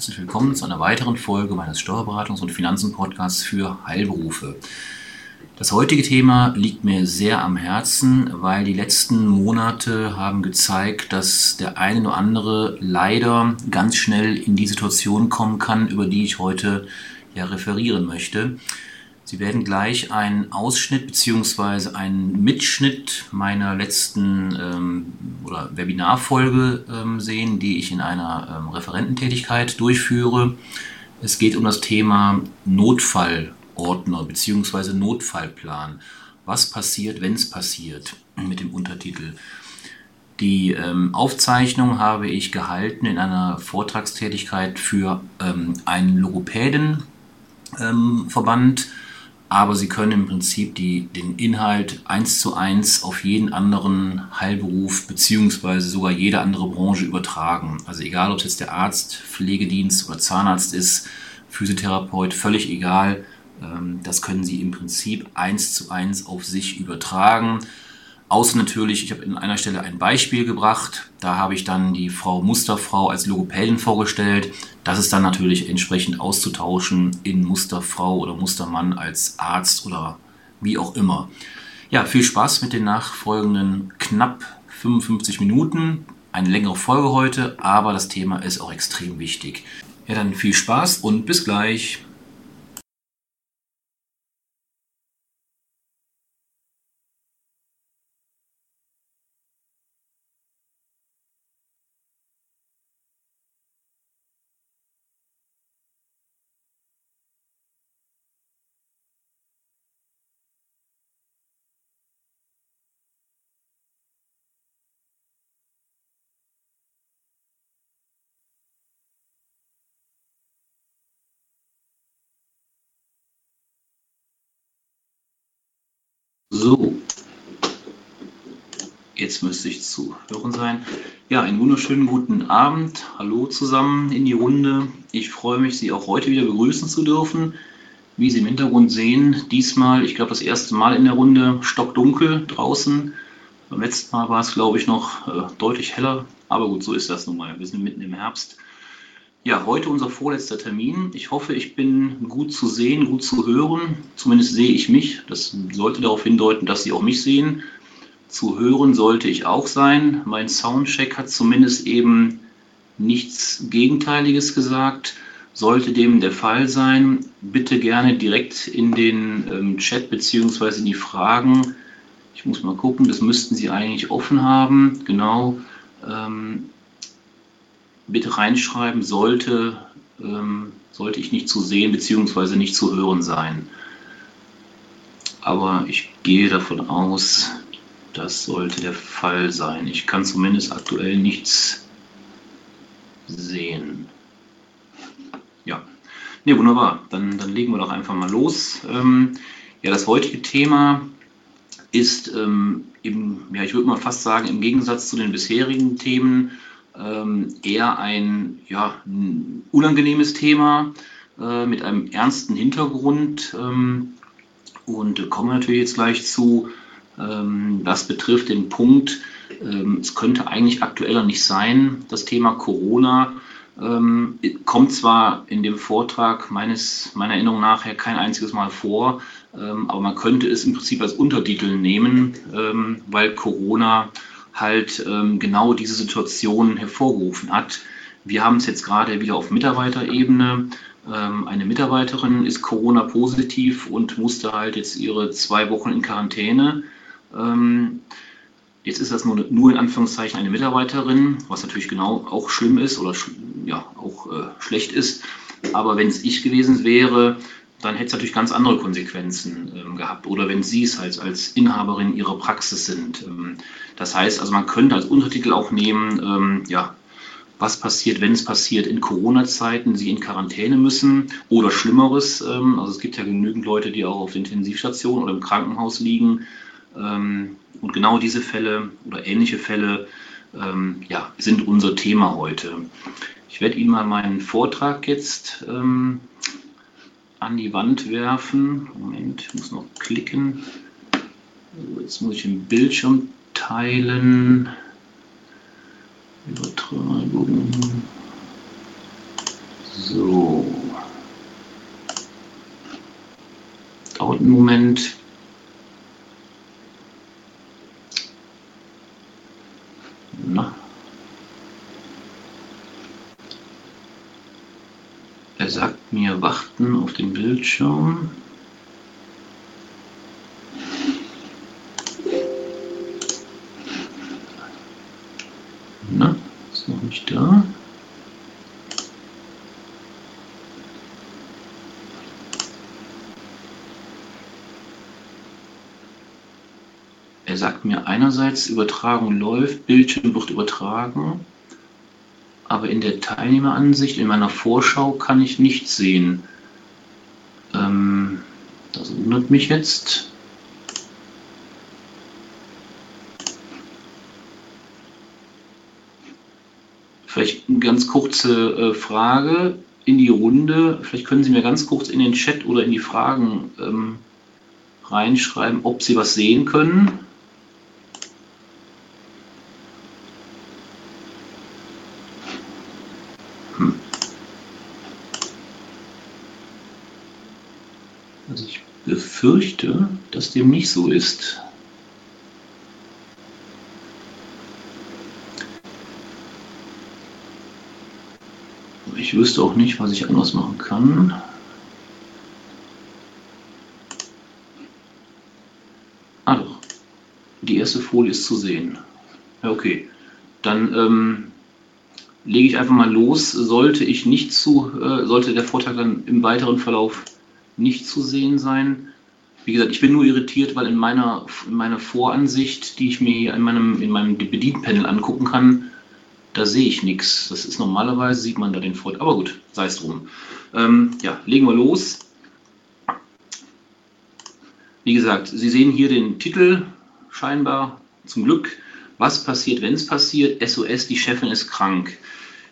Herzlich willkommen zu einer weiteren Folge meines Steuerberatungs- und Finanzen-Podcasts für Heilberufe. Das heutige Thema liegt mir sehr am Herzen, weil die letzten Monate haben gezeigt, dass der eine oder andere leider ganz schnell in die Situation kommen kann, über die ich heute ja referieren möchte. Sie werden gleich einen Ausschnitt bzw. einen Mitschnitt meiner letzten ähm, oder Webinarfolge ähm, sehen, die ich in einer ähm, Referententätigkeit durchführe. Es geht um das Thema Notfallordner bzw. Notfallplan. Was passiert, wenn es passiert, mit dem Untertitel. Die ähm, Aufzeichnung habe ich gehalten in einer Vortragstätigkeit für ähm, einen Logopädenverband. Ähm, aber sie können im Prinzip die, den Inhalt eins zu eins auf jeden anderen Heilberuf beziehungsweise sogar jede andere Branche übertragen. Also egal, ob es jetzt der Arzt, Pflegedienst oder Zahnarzt ist, Physiotherapeut, völlig egal. Ähm, das können Sie im Prinzip eins zu eins auf sich übertragen. Außer natürlich, ich habe in einer Stelle ein Beispiel gebracht. Da habe ich dann die Frau Musterfrau als Logopädin vorgestellt. Das ist dann natürlich entsprechend auszutauschen in Musterfrau oder Mustermann als Arzt oder wie auch immer. Ja, viel Spaß mit den nachfolgenden knapp 55 Minuten. Eine längere Folge heute, aber das Thema ist auch extrem wichtig. Ja, dann viel Spaß und bis gleich. So, jetzt müsste ich zu hören sein. Ja, einen wunderschönen guten Abend. Hallo zusammen in die Runde. Ich freue mich, Sie auch heute wieder begrüßen zu dürfen. Wie Sie im Hintergrund sehen, diesmal, ich glaube, das erste Mal in der Runde stockdunkel draußen. Beim letzten Mal war es, glaube ich, noch äh, deutlich heller. Aber gut, so ist das nun mal. Wir sind mitten im Herbst. Ja, heute unser vorletzter Termin. Ich hoffe, ich bin gut zu sehen, gut zu hören. Zumindest sehe ich mich. Das sollte darauf hindeuten, dass Sie auch mich sehen. Zu hören sollte ich auch sein. Mein Soundcheck hat zumindest eben nichts Gegenteiliges gesagt. Sollte dem der Fall sein, bitte gerne direkt in den ähm, Chat bzw. in die Fragen. Ich muss mal gucken, das müssten Sie eigentlich offen haben. Genau. Ähm, bitte reinschreiben, sollte, ähm, sollte ich nicht zu sehen bzw. nicht zu hören sein. Aber ich gehe davon aus, das sollte der Fall sein. Ich kann zumindest aktuell nichts sehen. Ja, ne, wunderbar. Dann, dann legen wir doch einfach mal los. Ähm, ja, das heutige Thema ist, ähm, im, ja, ich würde mal fast sagen, im Gegensatz zu den bisherigen Themen ähm, eher ein ja, ein unangenehmes Thema äh, mit einem ernsten Hintergrund. Ähm, und kommen natürlich jetzt gleich zu, ähm, das betrifft den Punkt, ähm, es könnte eigentlich aktueller nicht sein, das Thema Corona. Ähm, kommt zwar in dem Vortrag meines, meiner Erinnerung nach kein einziges Mal vor, aber man könnte es im Prinzip als Untertitel nehmen, weil Corona halt ähm, genau diese Situation hervorgerufen hat. Wir haben es jetzt gerade wieder auf Mitarbeiterebene. Ähm, eine Mitarbeiterin ist Corona-positiv und musste halt jetzt ihre zwei Wochen in Quarantäne. Ähm, jetzt ist das nur, nur in Anführungszeichen eine Mitarbeiterin, was natürlich genau auch schlimm ist oder ja, auch äh, schlecht ist. Aber wenn es ich gewesen wäre, dann hätte es natürlich ganz andere Konsequenzen ähm, gehabt. Oder wenn Sie es halt als Inhaberin Ihrer Praxis sind. Ähm, das heißt, also man könnte als Untertitel auch nehmen, ähm, ja, was passiert, wenn es passiert in Corona-Zeiten, Sie in Quarantäne müssen oder Schlimmeres. Ähm, also es gibt ja genügend Leute, die auch auf der Intensivstation oder im Krankenhaus liegen. Ähm, und genau diese Fälle oder ähnliche Fälle ähm, ja, sind unser Thema heute. Ich werde Ihnen mal meinen Vortrag jetzt an die Wand werfen. Moment, ich muss noch klicken. So, jetzt muss ich den Bildschirm teilen. Übertragung. So. Dauert einen Moment. Na, Er sagt mir, warten auf den Bildschirm. Na, ist noch nicht da. Er sagt mir einerseits, Übertragung läuft, Bildschirm wird übertragen, aber in der Teilnehmeransicht, in meiner Vorschau kann ich nichts sehen. Ähm, das wundert mich jetzt. Vielleicht eine ganz kurze äh, Frage in die Runde. Vielleicht können Sie mir ganz kurz in den Chat oder in die Fragen ähm, reinschreiben, ob Sie was sehen können. Befürchte, dass dem nicht so ist. Ich wüsste auch nicht, was ich anders machen kann. Ah doch, die erste Folie ist zu sehen. Ja, okay. Dann ähm, lege ich einfach mal los. Sollte ich nicht zu, äh, sollte der Vortrag dann im weiteren Verlauf nicht zu sehen sein, wie gesagt, ich bin nur irritiert, weil in meiner, in meiner Voransicht, die ich mir hier in meinem, in meinem Bedienpanel angucken kann, da sehe ich nichts. Das ist normalerweise, sieht man da den Vorteil. Aber gut, sei es drum. Ähm, ja, legen wir los. Wie gesagt, Sie sehen hier den Titel scheinbar zum Glück. Was passiert, wenn es passiert? SOS, die Chefin ist krank.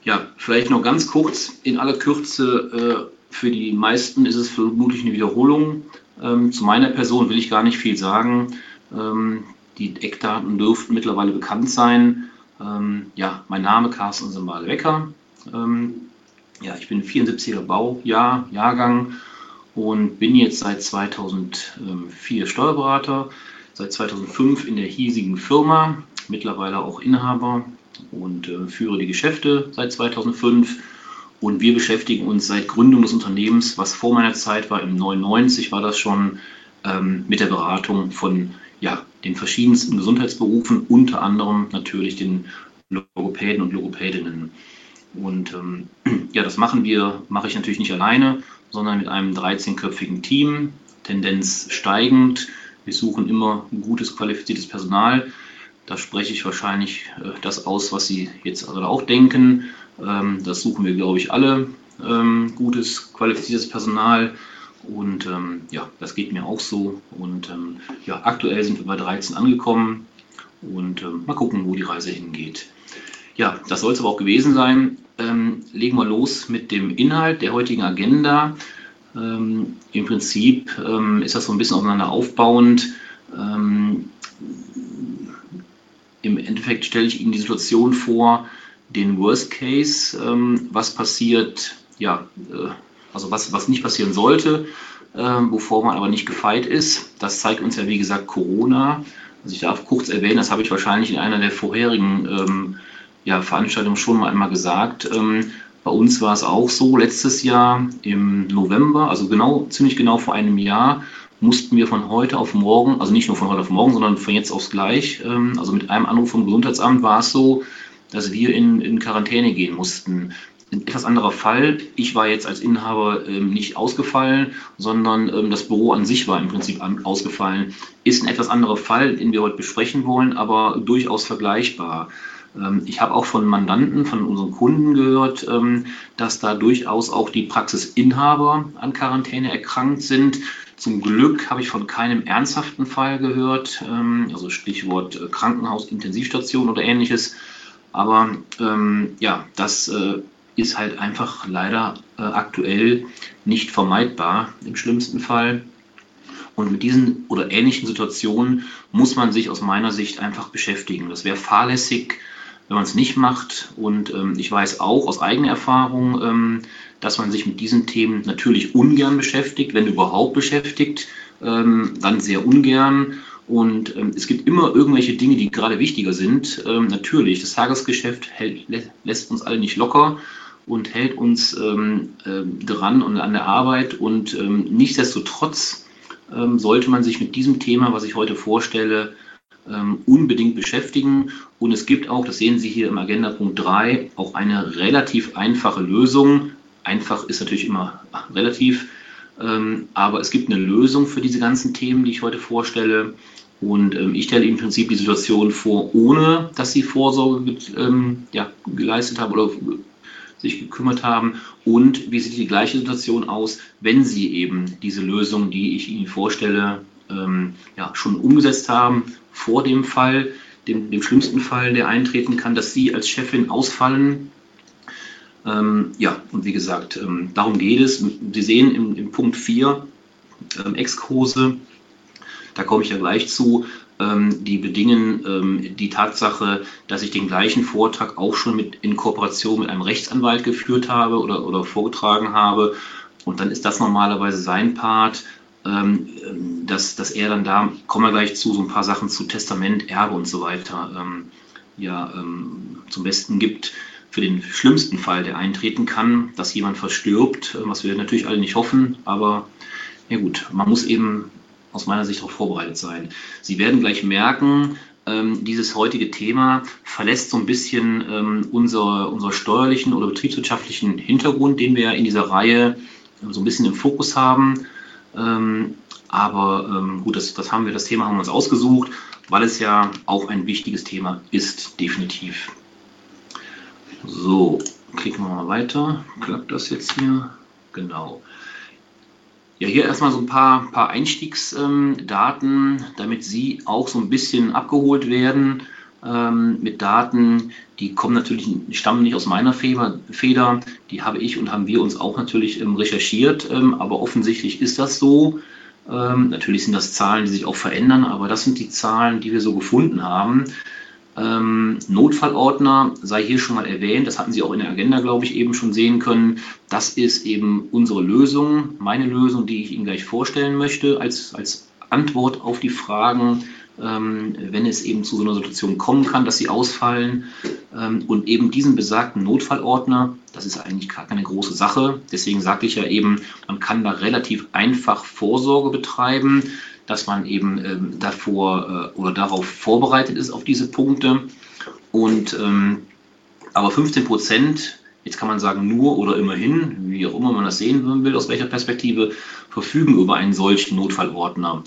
Ja, vielleicht noch ganz kurz, in aller Kürze, äh, für die meisten ist es vermutlich eine Wiederholung. Ähm, zu meiner Person will ich gar nicht viel sagen. Ähm, die Eckdaten dürften mittlerweile bekannt sein. Ähm, ja, mein Name Carsten Sembale Wecker. Ähm, ja, ich bin 74er Baujahr, Jahrgang und bin jetzt seit 2004 Steuerberater, seit 2005 in der hiesigen Firma, mittlerweile auch Inhaber und äh, führe die Geschäfte seit 2005 und wir beschäftigen uns seit Gründung des Unternehmens, was vor meiner Zeit war, im 99 war das schon, ähm, mit der Beratung von ja, den verschiedensten Gesundheitsberufen, unter anderem natürlich den Logopäden und Logopädinnen. Und ähm, ja, das machen wir, mache ich natürlich nicht alleine, sondern mit einem 13-köpfigen Team, Tendenz steigend. Wir suchen immer gutes, qualifiziertes Personal. Da spreche ich wahrscheinlich äh, das aus, was Sie jetzt also auch denken. Ähm, das suchen wir, glaube ich, alle. Ähm, gutes, qualifiziertes Personal. Und ähm, ja, das geht mir auch so. Und ähm, ja, aktuell sind wir bei 13 angekommen. Und ähm, mal gucken, wo die Reise hingeht. Ja, das soll es aber auch gewesen sein. Ähm, legen wir los mit dem Inhalt der heutigen Agenda. Im Prinzip ist das so ein bisschen aufeinander aufbauend. Im Endeffekt stelle ich Ihnen die Situation vor, den Worst Case, ähm, was passiert, ja, äh, also was, was nicht passieren sollte, äh, wovor man aber nicht gefeit ist. Das zeigt uns ja, wie gesagt, Corona. Also ich darf kurz erwähnen, das habe ich wahrscheinlich in einer der vorherigen ähm, ja, Veranstaltungen schon mal einmal gesagt. Ähm, bei uns war es auch so, letztes Jahr im November, also genau, ziemlich genau vor einem Jahr, mussten wir von heute auf morgen, also nicht nur von heute auf morgen, sondern von jetzt aufs gleich, ähm, also mit einem Anruf vom Gesundheitsamt war es so, dass wir in, in Quarantäne gehen mussten. Ein etwas anderer Fall. Ich war jetzt als Inhaber ähm, nicht ausgefallen, sondern ähm, das Büro an sich war im Prinzip ausgefallen. Ist ein etwas anderer Fall, den wir heute besprechen wollen, aber durchaus vergleichbar. Ähm, ich habe auch von Mandanten, von unseren Kunden gehört, ähm, dass da durchaus auch die Praxisinhaber an Quarantäne erkrankt sind. Zum Glück habe ich von keinem ernsthaften Fall gehört, ähm, also Stichwort äh, Krankenhaus, Intensivstation oder ähnliches. Aber ähm, ja, das äh, ist halt einfach leider äh, aktuell nicht vermeidbar im schlimmsten Fall. Und mit diesen oder ähnlichen Situationen muss man sich aus meiner Sicht einfach beschäftigen. Das wäre fahrlässig, wenn man es nicht macht. Und ähm, ich weiß auch aus eigener Erfahrung, ähm, dass man sich mit diesen Themen natürlich ungern beschäftigt, wenn überhaupt beschäftigt, ähm, dann sehr ungern. Und ähm, es gibt immer irgendwelche Dinge, die gerade wichtiger sind. Ähm, natürlich, das Tagesgeschäft hält, lä lässt uns alle nicht locker und hält uns ähm, äh, dran und an der Arbeit. Und ähm, nichtsdestotrotz ähm, sollte man sich mit diesem Thema, was ich heute vorstelle, ähm, unbedingt beschäftigen. Und es gibt auch, das sehen Sie hier im Agenda Punkt 3, auch eine relativ einfache Lösung. Einfach ist natürlich immer relativ, aber es gibt eine Lösung für diese ganzen Themen, die ich heute vorstelle. Und ähm, ich stelle im Prinzip die Situation vor, ohne dass sie Vorsorge ähm, ja, geleistet haben oder sich gekümmert haben. Und wie sieht die gleiche Situation aus, wenn sie eben diese Lösung, die ich Ihnen vorstelle, ähm, ja, schon umgesetzt haben vor dem Fall, dem, dem, schlimmsten Fall, der eintreten kann, dass Sie als Chefin ausfallen. Ähm, ja, und wie gesagt, ähm, darum geht es. Sie sehen im, im Punkt 4 ähm, Exkurse da komme ich ja gleich zu, ähm, die bedingen ähm, die Tatsache, dass ich den gleichen Vortrag auch schon mit, in Kooperation mit einem Rechtsanwalt geführt habe oder, oder vorgetragen habe. Und dann ist das normalerweise sein Part, ähm, dass, dass er dann da, kommen wir gleich zu, so ein paar Sachen zu Testament, Erbe und so weiter, ja, zum Besten gibt für den schlimmsten Fall, der eintreten kann, dass jemand verstirbt, was wir natürlich alle nicht hoffen, aber ja gut, man muss eben aus meiner Sicht darauf vorbereitet sein. Sie werden gleich merken, ähm, dieses heutige Thema verlässt so ein bisschen ähm, unser, unser steuerlichen oder betriebswirtschaftlichen Hintergrund, den wir in dieser Reihe ähm, so ein bisschen im Fokus haben. Ähm, aber ähm, gut, das, das haben wir, das Thema haben wir uns ausgesucht, weil es ja auch ein wichtiges Thema ist, definitiv. So, klicken wir mal weiter. Klappt das jetzt hier? Genau. Ja, hier erstmal so ein paar, paar Einstiegsdaten, damit Sie auch so ein bisschen abgeholt werden ähm, mit Daten, die kommen natürlich, stammen nicht aus meiner Feder, die habe ich und haben wir uns auch natürlich ähm, recherchiert, ähm, aber offensichtlich ist das so. Ähm, natürlich sind das Zahlen, die sich auch verändern, aber das sind die Zahlen, die wir so gefunden haben. Ähm, Notfallordner sei hier schon mal erwähnt, das hatten Sie auch in der Agenda, glaube ich, eben schon sehen können. Das ist eben unsere Lösung, meine Lösung, die ich Ihnen gleich vorstellen möchte, als, als Antwort auf die Fragen, ähm, wenn es eben zu so einer Situation kommen kann, dass sie ausfallen. Ähm, und eben diesen besagten Notfallordner, das ist eigentlich gar keine große Sache. Deswegen sagte ich ja eben, man kann da relativ einfach Vorsorge betreiben dass man eben ähm, davor äh, oder darauf vorbereitet ist auf diese Punkte. Und ähm, aber 15 Prozent, jetzt kann man sagen nur oder immerhin, wie auch immer man das sehen will, aus welcher Perspektive, verfügen über einen solchen Notfallordner.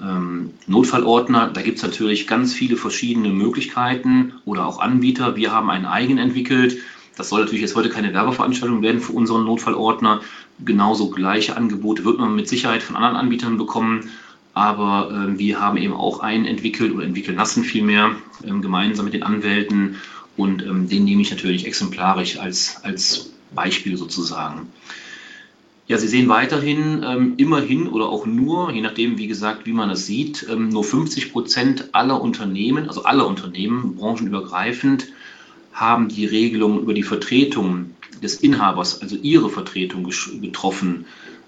Ähm, Notfallordner, da gibt es natürlich ganz viele verschiedene Möglichkeiten oder auch Anbieter. Wir haben einen eigenen entwickelt. Das soll natürlich jetzt heute keine Werbeveranstaltung werden für unseren Notfallordner. Genauso gleiche Angebote wird man mit Sicherheit von anderen Anbietern bekommen aber äh, wir haben eben auch einen entwickelt oder entwickeln lassen vielmehr ähm, gemeinsam mit den Anwälten und ähm, den nehme ich natürlich exemplarisch als, als Beispiel sozusagen. Ja, Sie sehen weiterhin ähm, immerhin oder auch nur, je nachdem, wie gesagt, wie man das sieht, ähm, nur 50 Prozent aller Unternehmen, also aller Unternehmen, branchenübergreifend, haben die Regelung über die Vertretung des Inhabers, also ihre Vertretung getroffen.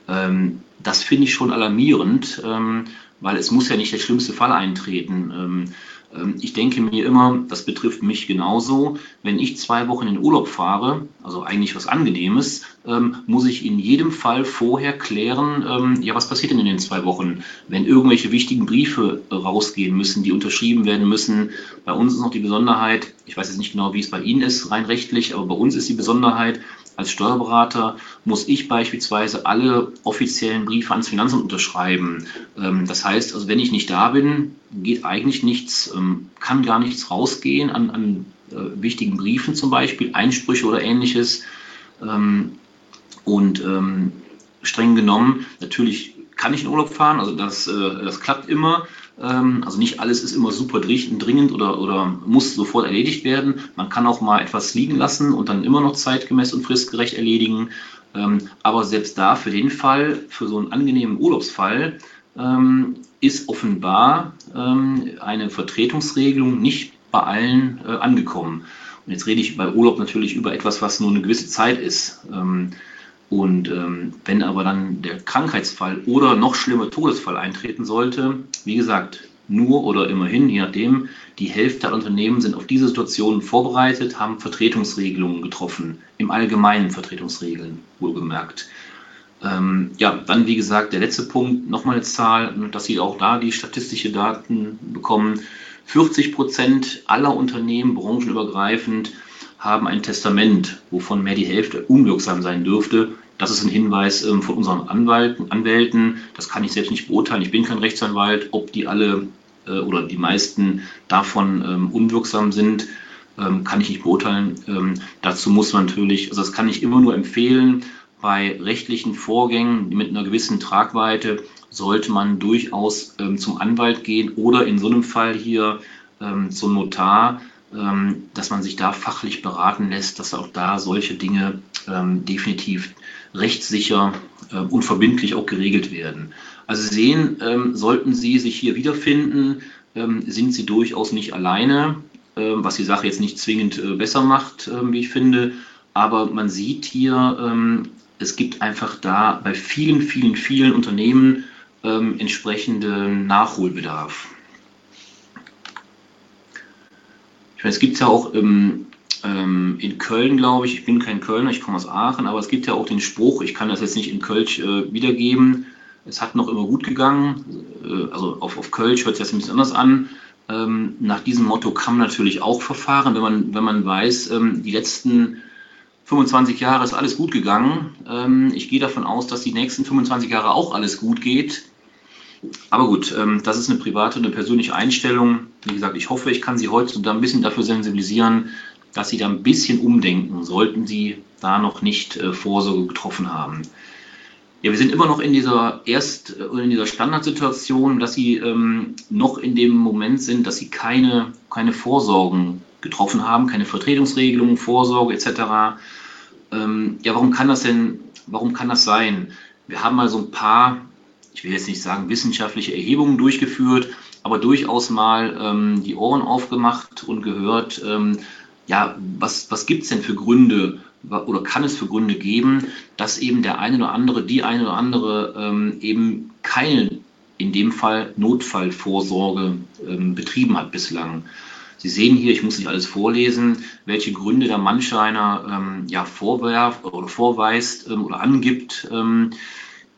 Ähm, das finde ich schon alarmierend, ähm, weil es muss ja nicht der schlimmste Fall eintreten. Ähm, ich denke mir immer, das betrifft mich genauso. Wenn ich zwei Wochen in Urlaub fahre, also eigentlich was Angenehmes, ähm, muss ich in jedem Fall vorher klären, ähm, ja, was passiert denn in den zwei Wochen, wenn irgendwelche wichtigen Briefe rausgehen müssen, die unterschrieben werden müssen. Bei uns ist noch die Besonderheit, ich weiß jetzt nicht genau, wie es bei Ihnen ist, rein rechtlich, aber bei uns ist die Besonderheit, als Steuerberater muss ich beispielsweise alle offiziellen Briefe ans Finanzamt unterschreiben. Ähm, das heißt, also wenn ich nicht da bin, geht eigentlich nichts, ähm, kann gar nichts rausgehen an, an äh, wichtigen Briefen zum Beispiel, Einsprüche oder ähnliches. Ähm, und streng genommen, natürlich kann ich in Urlaub fahren, also das, äh, das klappt immer. Ähm, also nicht alles ist immer super dringend oder, oder muss sofort erledigt werden. Man kann auch mal etwas liegen lassen und dann immer noch zeitgemäß und fristgerecht erledigen. Ähm, aber selbst da für den Fall, für so einen angenehmen Urlaubsfall, ähm, ist offenbar eine Vertretungsregelung nicht bei allen äh, angekommen. Und jetzt rede ich bei Urlaub natürlich über etwas, was nur eine gewisse Zeit ist. Und ähm, wenn aber dann der Krankheitsfall oder noch schlimmer Todesfall eintreten sollte, wie gesagt, nur oder immerhin, je nachdem, die Hälfte der Unternehmen sind auf diese Situation vorbereitet, haben Vertretungsregelungen getroffen, im Allgemeinen Vertretungsregeln, wohlgemerkt. Ähm, ja, dann wie gesagt, der letzte Punkt, nochmal eine Zahl, dass Sie auch da die statistische Daten bekommen. 40 Prozent aller Unternehmen branchenübergreifend haben ein Testament, wovon mehr die Hälfte unwirksam sein dürfte. Das ist ein Hinweis ähm, von unseren Anwalten, Anwälten. Das kann ich selbst nicht beurteilen. Ich bin kein Rechtsanwalt, ob die alle äh, oder die meisten davon ähm, unwirksam sind, ähm, kann ich nicht beurteilen. Ähm, dazu muss man natürlich, also das kann ich immer nur empfehlen, bei rechtlichen Vorgängen mit einer gewissen Tragweite sollte man durchaus ähm, zum Anwalt gehen oder in so einem Fall hier ähm, zum Notar, dass man sich da fachlich beraten lässt, dass auch da solche Dinge ähm, definitiv rechtssicher äh, und verbindlich auch geregelt werden. Also sehen, ähm, sollten Sie sich hier wiederfinden, ähm, sind Sie durchaus nicht alleine, was die Sache jetzt nicht zwingend äh, besser macht, wie ich finde. Aber man sieht hier, es gibt einfach da bei vielen, vielen, vielen Unternehmen ähm, entsprechenden Nachholbedarf. Ich meine, es gibt ja auch ähm, ähm, in Köln, glaube ich, ich bin kein Kölner, ich komme aus Aachen, aber es gibt ja auch den Spruch, ich kann das jetzt nicht in Kölsch äh, wiedergeben, es hat noch immer gut gegangen, äh, also auf, auf Kölsch hört es jetzt ein bisschen anders an. Ähm, nach diesem Motto kann man natürlich auch verfahren, wenn man, wenn man weiß, ähm, die letzten 25 Jahre ist alles gut gegangen. Ähm, ich gehe davon aus, dass die nächsten 25 Jahre auch alles gut geht. Aber gut, ähm, das ist eine private und eine persönliche Einstellung. Wie gesagt, ich hoffe, ich kann Sie heute da ein bisschen dafür sensibilisieren, dass Sie da ein bisschen umdenken, sollten Sie da noch nicht äh, Vorsorge getroffen haben. Ja, wir sind immer noch in dieser Erst- oder in dieser Standardsituation, dass Sie ähm, noch in dem Moment sind, dass Sie keine, keine Vorsorgen getroffen haben, keine Vertretungsregelungen, Vorsorge etc. Ähm, ja, warum kann das denn, warum kann das sein? Wir haben mal so ein paar ich will jetzt nicht sagen wissenschaftliche Erhebungen durchgeführt, aber durchaus mal ähm, die Ohren aufgemacht und gehört, ähm, ja, was, was gibt es denn für Gründe oder kann es für Gründe geben, dass eben der eine oder andere, die eine oder andere ähm, eben keine, in dem Fall Notfallvorsorge ähm, betrieben hat bislang. Sie sehen hier, ich muss nicht alles vorlesen, welche Gründe der Mannscheiner ähm, ja, vorwerft oder vorweist ähm, oder angibt. Ähm,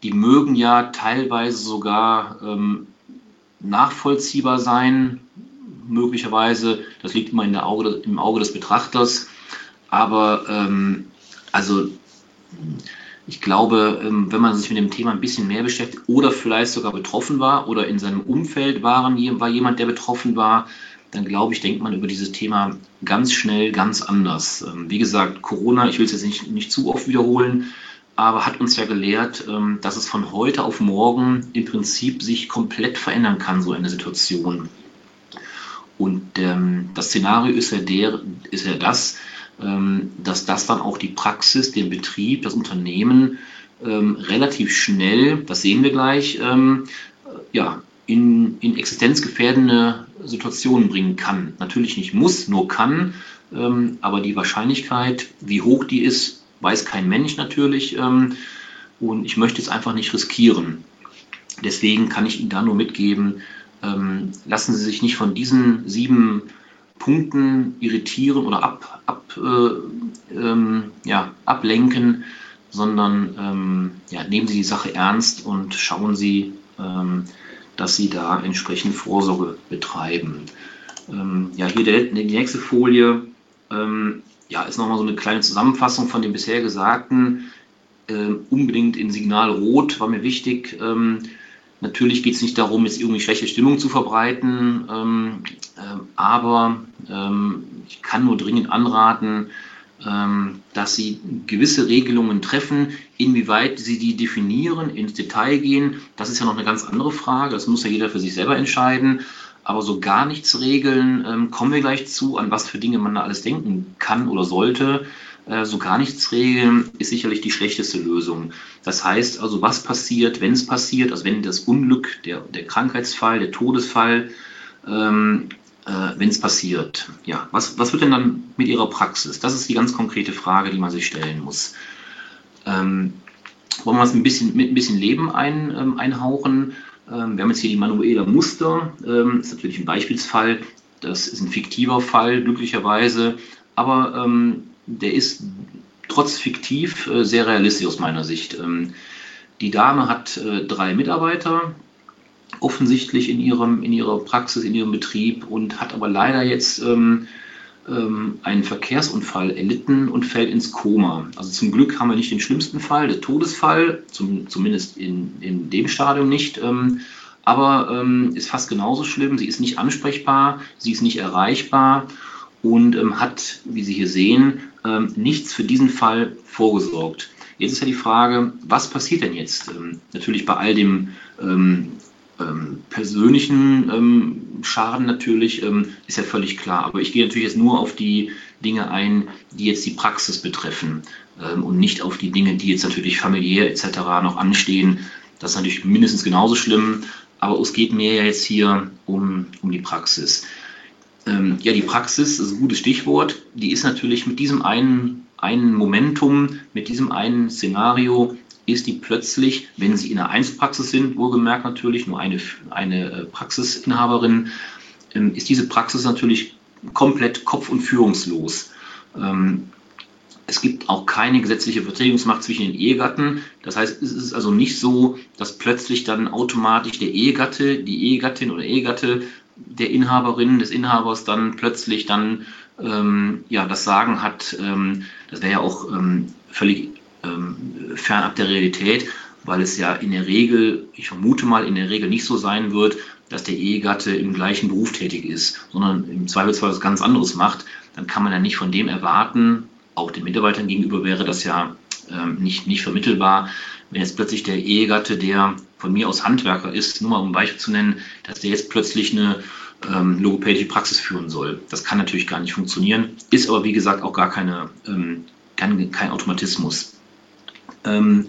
die mögen ja teilweise sogar ähm, nachvollziehbar sein, möglicherweise. Das liegt immer in der Auge, im Auge des Betrachters. Aber ähm, also ich glaube, ähm, wenn man sich mit dem Thema ein bisschen mehr beschäftigt oder vielleicht sogar betroffen war oder in seinem Umfeld waren, war jemand, der betroffen war, dann glaube ich, denkt man über dieses Thema ganz schnell, ganz anders. Ähm, wie gesagt, Corona, ich will es jetzt nicht, nicht zu oft wiederholen, aber hat uns ja gelehrt, ähm, dass es von heute auf morgen im Prinzip sich komplett verändern kann, so eine Situation. Und ähm, das Szenario ist ja, der, ist ja das, ähm, dass das dann auch die Praxis, den Betrieb, das Unternehmen relativ schnell, das sehen wir gleich, ja, in, in existenzgefährdende Situationen bringen kann. Natürlich nicht muss, nur kann, aber die Wahrscheinlichkeit, wie hoch die ist, weiß kein Mensch natürlich. Ähm, und ich möchte es einfach nicht riskieren. Deswegen kann ich Ihnen da nur mitgeben, ähm, lassen Sie sich nicht von diesen sieben Punkten irritieren oder ab, ab, äh, ähm, ja, ablenken, sondern ähm, ja, nehmen Sie die Sache ernst und schauen Sie, ähm, dass Sie da entsprechend Vorsorge betreiben. Ähm, ja, hier der, die nächste Folie ja, ist nochmal so eine kleine Zusammenfassung von dem bisher Gesagten. Ähm, unbedingt in Signal Rot war mir wichtig. Ähm, natürlich geht es nicht darum, jetzt irgendwie schlechte Stimmung zu verbreiten, ähm, äh, aber ähm, ich kann nur dringend anraten, ähm, dass Sie gewisse Regelungen treffen. Inwieweit Sie die definieren, ins Detail gehen, das ist ja noch eine ganz andere Frage. Das muss ja jeder für sich selber entscheiden. Aber so gar nichts regeln, ähm, kommen wir gleich zu, an was für Dinge man da alles denken kann oder sollte. Äh, so gar nichts regeln ist sicherlich die schlechteste Lösung. Das heißt also, was passiert, wenn es passiert, also wenn das Unglück, der, der Krankheitsfall, der Todesfall ähm, äh, wenn es passiert. Ja, was, was wird denn dann mit Ihrer Praxis? Das ist die ganz konkrete Frage, die man sich stellen muss. Ähm, wollen wir es ein bisschen, mit ein bisschen Leben ein, ähm, einhauchen? Ähm, wir haben jetzt hier die Manuela Muster, ähm, ist natürlich ein Beispielsfall, das ist ein fiktiver Fall, glücklicherweise, aber ähm, der ist trotz fiktiv äh, sehr realistisch aus meiner Sicht. Die Dame hat äh, drei Mitarbeiter, offensichtlich in, ihrem, in ihrer Praxis, in ihrem Betrieb und hat aber leider jetzt ähm, einen Verkehrsunfall erlitten und fällt ins Koma. Also zum Glück haben wir nicht den schlimmsten Fall, den Todesfall, zum, zumindest in, in dem Stadium nicht. Ähm, aber ähm, ist fast genauso schlimm. Sie ist nicht ansprechbar, sie ist nicht erreichbar und ähm, hat, wie Sie hier sehen, ähm, nichts für diesen Fall vorgesorgt. Jetzt ist ja die Frage, was passiert denn jetzt? Ähm, natürlich bei all dem ähm, ähm, persönlichen Schaden natürlich ähm, ist ja völlig klar. Aber ich gehe natürlich jetzt nur auf die Dinge ein, die jetzt die Praxis betreffen ähm, und nicht auf die Dinge, die jetzt natürlich familiär etc. noch anstehen. Das ist natürlich mindestens genauso schlimm. Aber es geht mir ja jetzt hier um, um die Praxis. Ähm, ja, die Praxis ist ein gutes Stichwort. Die ist natürlich mit diesem einen, einen Momentum, mit diesem einen Szenario ist die plötzlich, wenn sie in der Einzelpraxis sind, wohlgemerkt natürlich, nur eine, eine äh, Praxisinhaberin, ähm, ist diese Praxis natürlich komplett kopf- und führungslos. Ähm, es gibt auch keine gesetzliche Vertretungsmacht zwischen den Ehegatten. Das heißt, es ist also nicht so, dass plötzlich dann automatisch der Ehegatte, die Ehegattin oder Ehegatte der Inhaberin, des Inhabers dann plötzlich dann ähm, ja, das Sagen hat. Ähm, das wäre ja auch ähm, völlig ähm, fernab der Realität, weil es ja in der Regel, ich vermute mal, in der Regel nicht so sein wird, dass der Ehegatte im gleichen Beruf tätig ist, sondern im Zweifelsfall was ganz anderes macht, dann kann man ja nicht von dem erwarten, auch den Mitarbeitern gegenüber wäre das ja ähm, nicht, nicht vermittelbar, wenn jetzt plötzlich der Ehegatte, der von mir aus Handwerker ist, nur mal um ein Beispiel zu nennen, dass der jetzt plötzlich eine ähm, logopädische Praxis führen soll. Das kann natürlich gar nicht funktionieren, ist aber wie gesagt auch gar keine, ähm, kein, kein Automatismus. Ähm,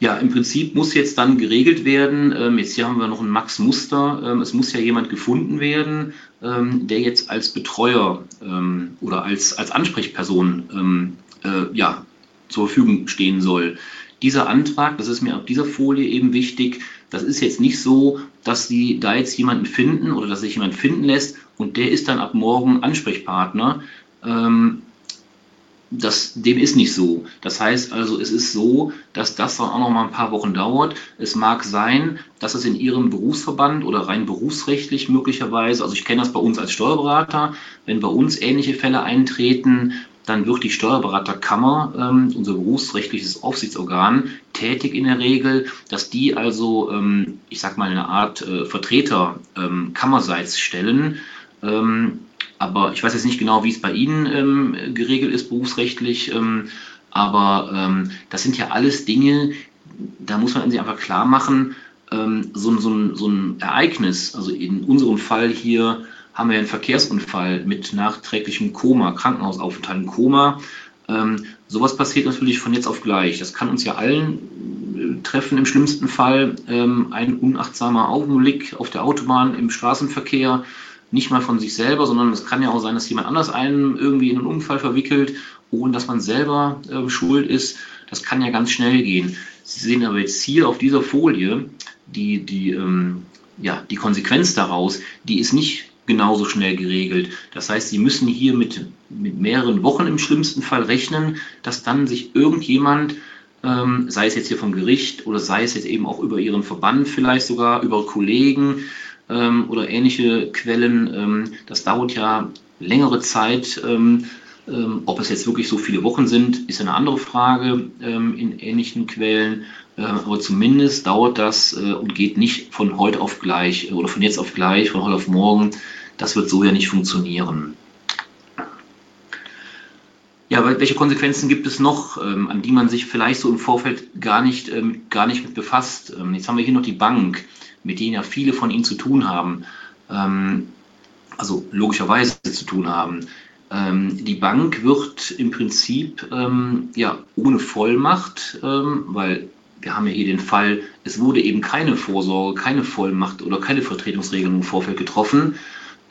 ja, im Prinzip muss jetzt dann geregelt werden, ähm, jetzt hier haben wir noch ein Max Muster, ähm, es muss ja jemand gefunden werden, ähm, der jetzt als Betreuer ähm, oder als, als Ansprechperson ähm, äh, ja, zur Verfügung stehen soll. Dieser Antrag, das ist mir auf dieser Folie eben wichtig, das ist jetzt nicht so, dass Sie da jetzt jemanden finden oder dass sich jemand finden lässt und der ist dann ab morgen Ansprechpartner. Ähm, das, dem ist nicht so. Das heißt also, es ist so, dass das dann auch noch mal ein paar Wochen dauert. Es mag sein, dass es in Ihrem Berufsverband oder rein berufsrechtlich möglicherweise, also ich kenne das bei uns als Steuerberater, wenn bei uns ähnliche Fälle eintreten, dann wird die Steuerberaterkammer, ähm, unser berufsrechtliches Aufsichtsorgan, tätig in der Regel, dass die also, ähm, ich sag mal, eine Art äh, Vertreter ähm, kammerseits stellen. Aber ich weiß jetzt nicht genau, wie es bei Ihnen ähm, geregelt ist, berufsrechtlich. Ähm, aber ähm, das sind ja alles Dinge, da muss man sich einfach klar machen, ähm, so, so, so ein Ereignis, also in unserem Fall hier haben wir einen Verkehrsunfall mit nachträglichem Koma, Krankenhausaufenthalt im Koma. Ähm, sowas passiert natürlich von jetzt auf gleich. Das kann uns ja allen äh, treffen im schlimmsten Fall. Ähm, ein unachtsamer Augenblick auf der Autobahn im Straßenverkehr nicht mal von sich selber, sondern es kann ja auch sein, dass jemand anders einen irgendwie in einen Unfall verwickelt, ohne dass man selber äh, schuld ist. Das kann ja ganz schnell gehen. Sie sehen aber jetzt hier auf dieser Folie die, die, ähm, ja, die Konsequenz daraus, die ist nicht genauso schnell geregelt. Das heißt, Sie müssen hier mit, mit mehreren Wochen im schlimmsten Fall rechnen, dass dann sich irgendjemand ähm, sei es jetzt hier vom Gericht oder sei es jetzt eben auch über Ihren Verband vielleicht sogar, über Kollegen, ähm, oder ähnliche Quellen. Ähm, das dauert ja längere Zeit. Ähm, ähm, ob es jetzt wirklich so viele Wochen sind, ist eine andere Frage ähm, in ähnlichen Quellen. Äh, aber zumindest dauert das äh, und geht nicht von heute auf gleich äh, oder von jetzt auf gleich, von heute auf morgen. Das wird so ja nicht funktionieren. Ja, welche Konsequenzen gibt es noch, ähm, an die man sich vielleicht so im Vorfeld gar nicht, gar nicht mit befasst? Jetzt haben wir hier noch die Bank mit denen ja viele von ihnen zu tun haben, ähm, also logischerweise zu tun haben. Ähm, die Bank wird im Prinzip ähm, ja ohne Vollmacht, ähm, weil wir haben ja hier den Fall, es wurde eben keine Vorsorge, keine Vollmacht oder keine Vertretungsregelung im Vorfeld getroffen.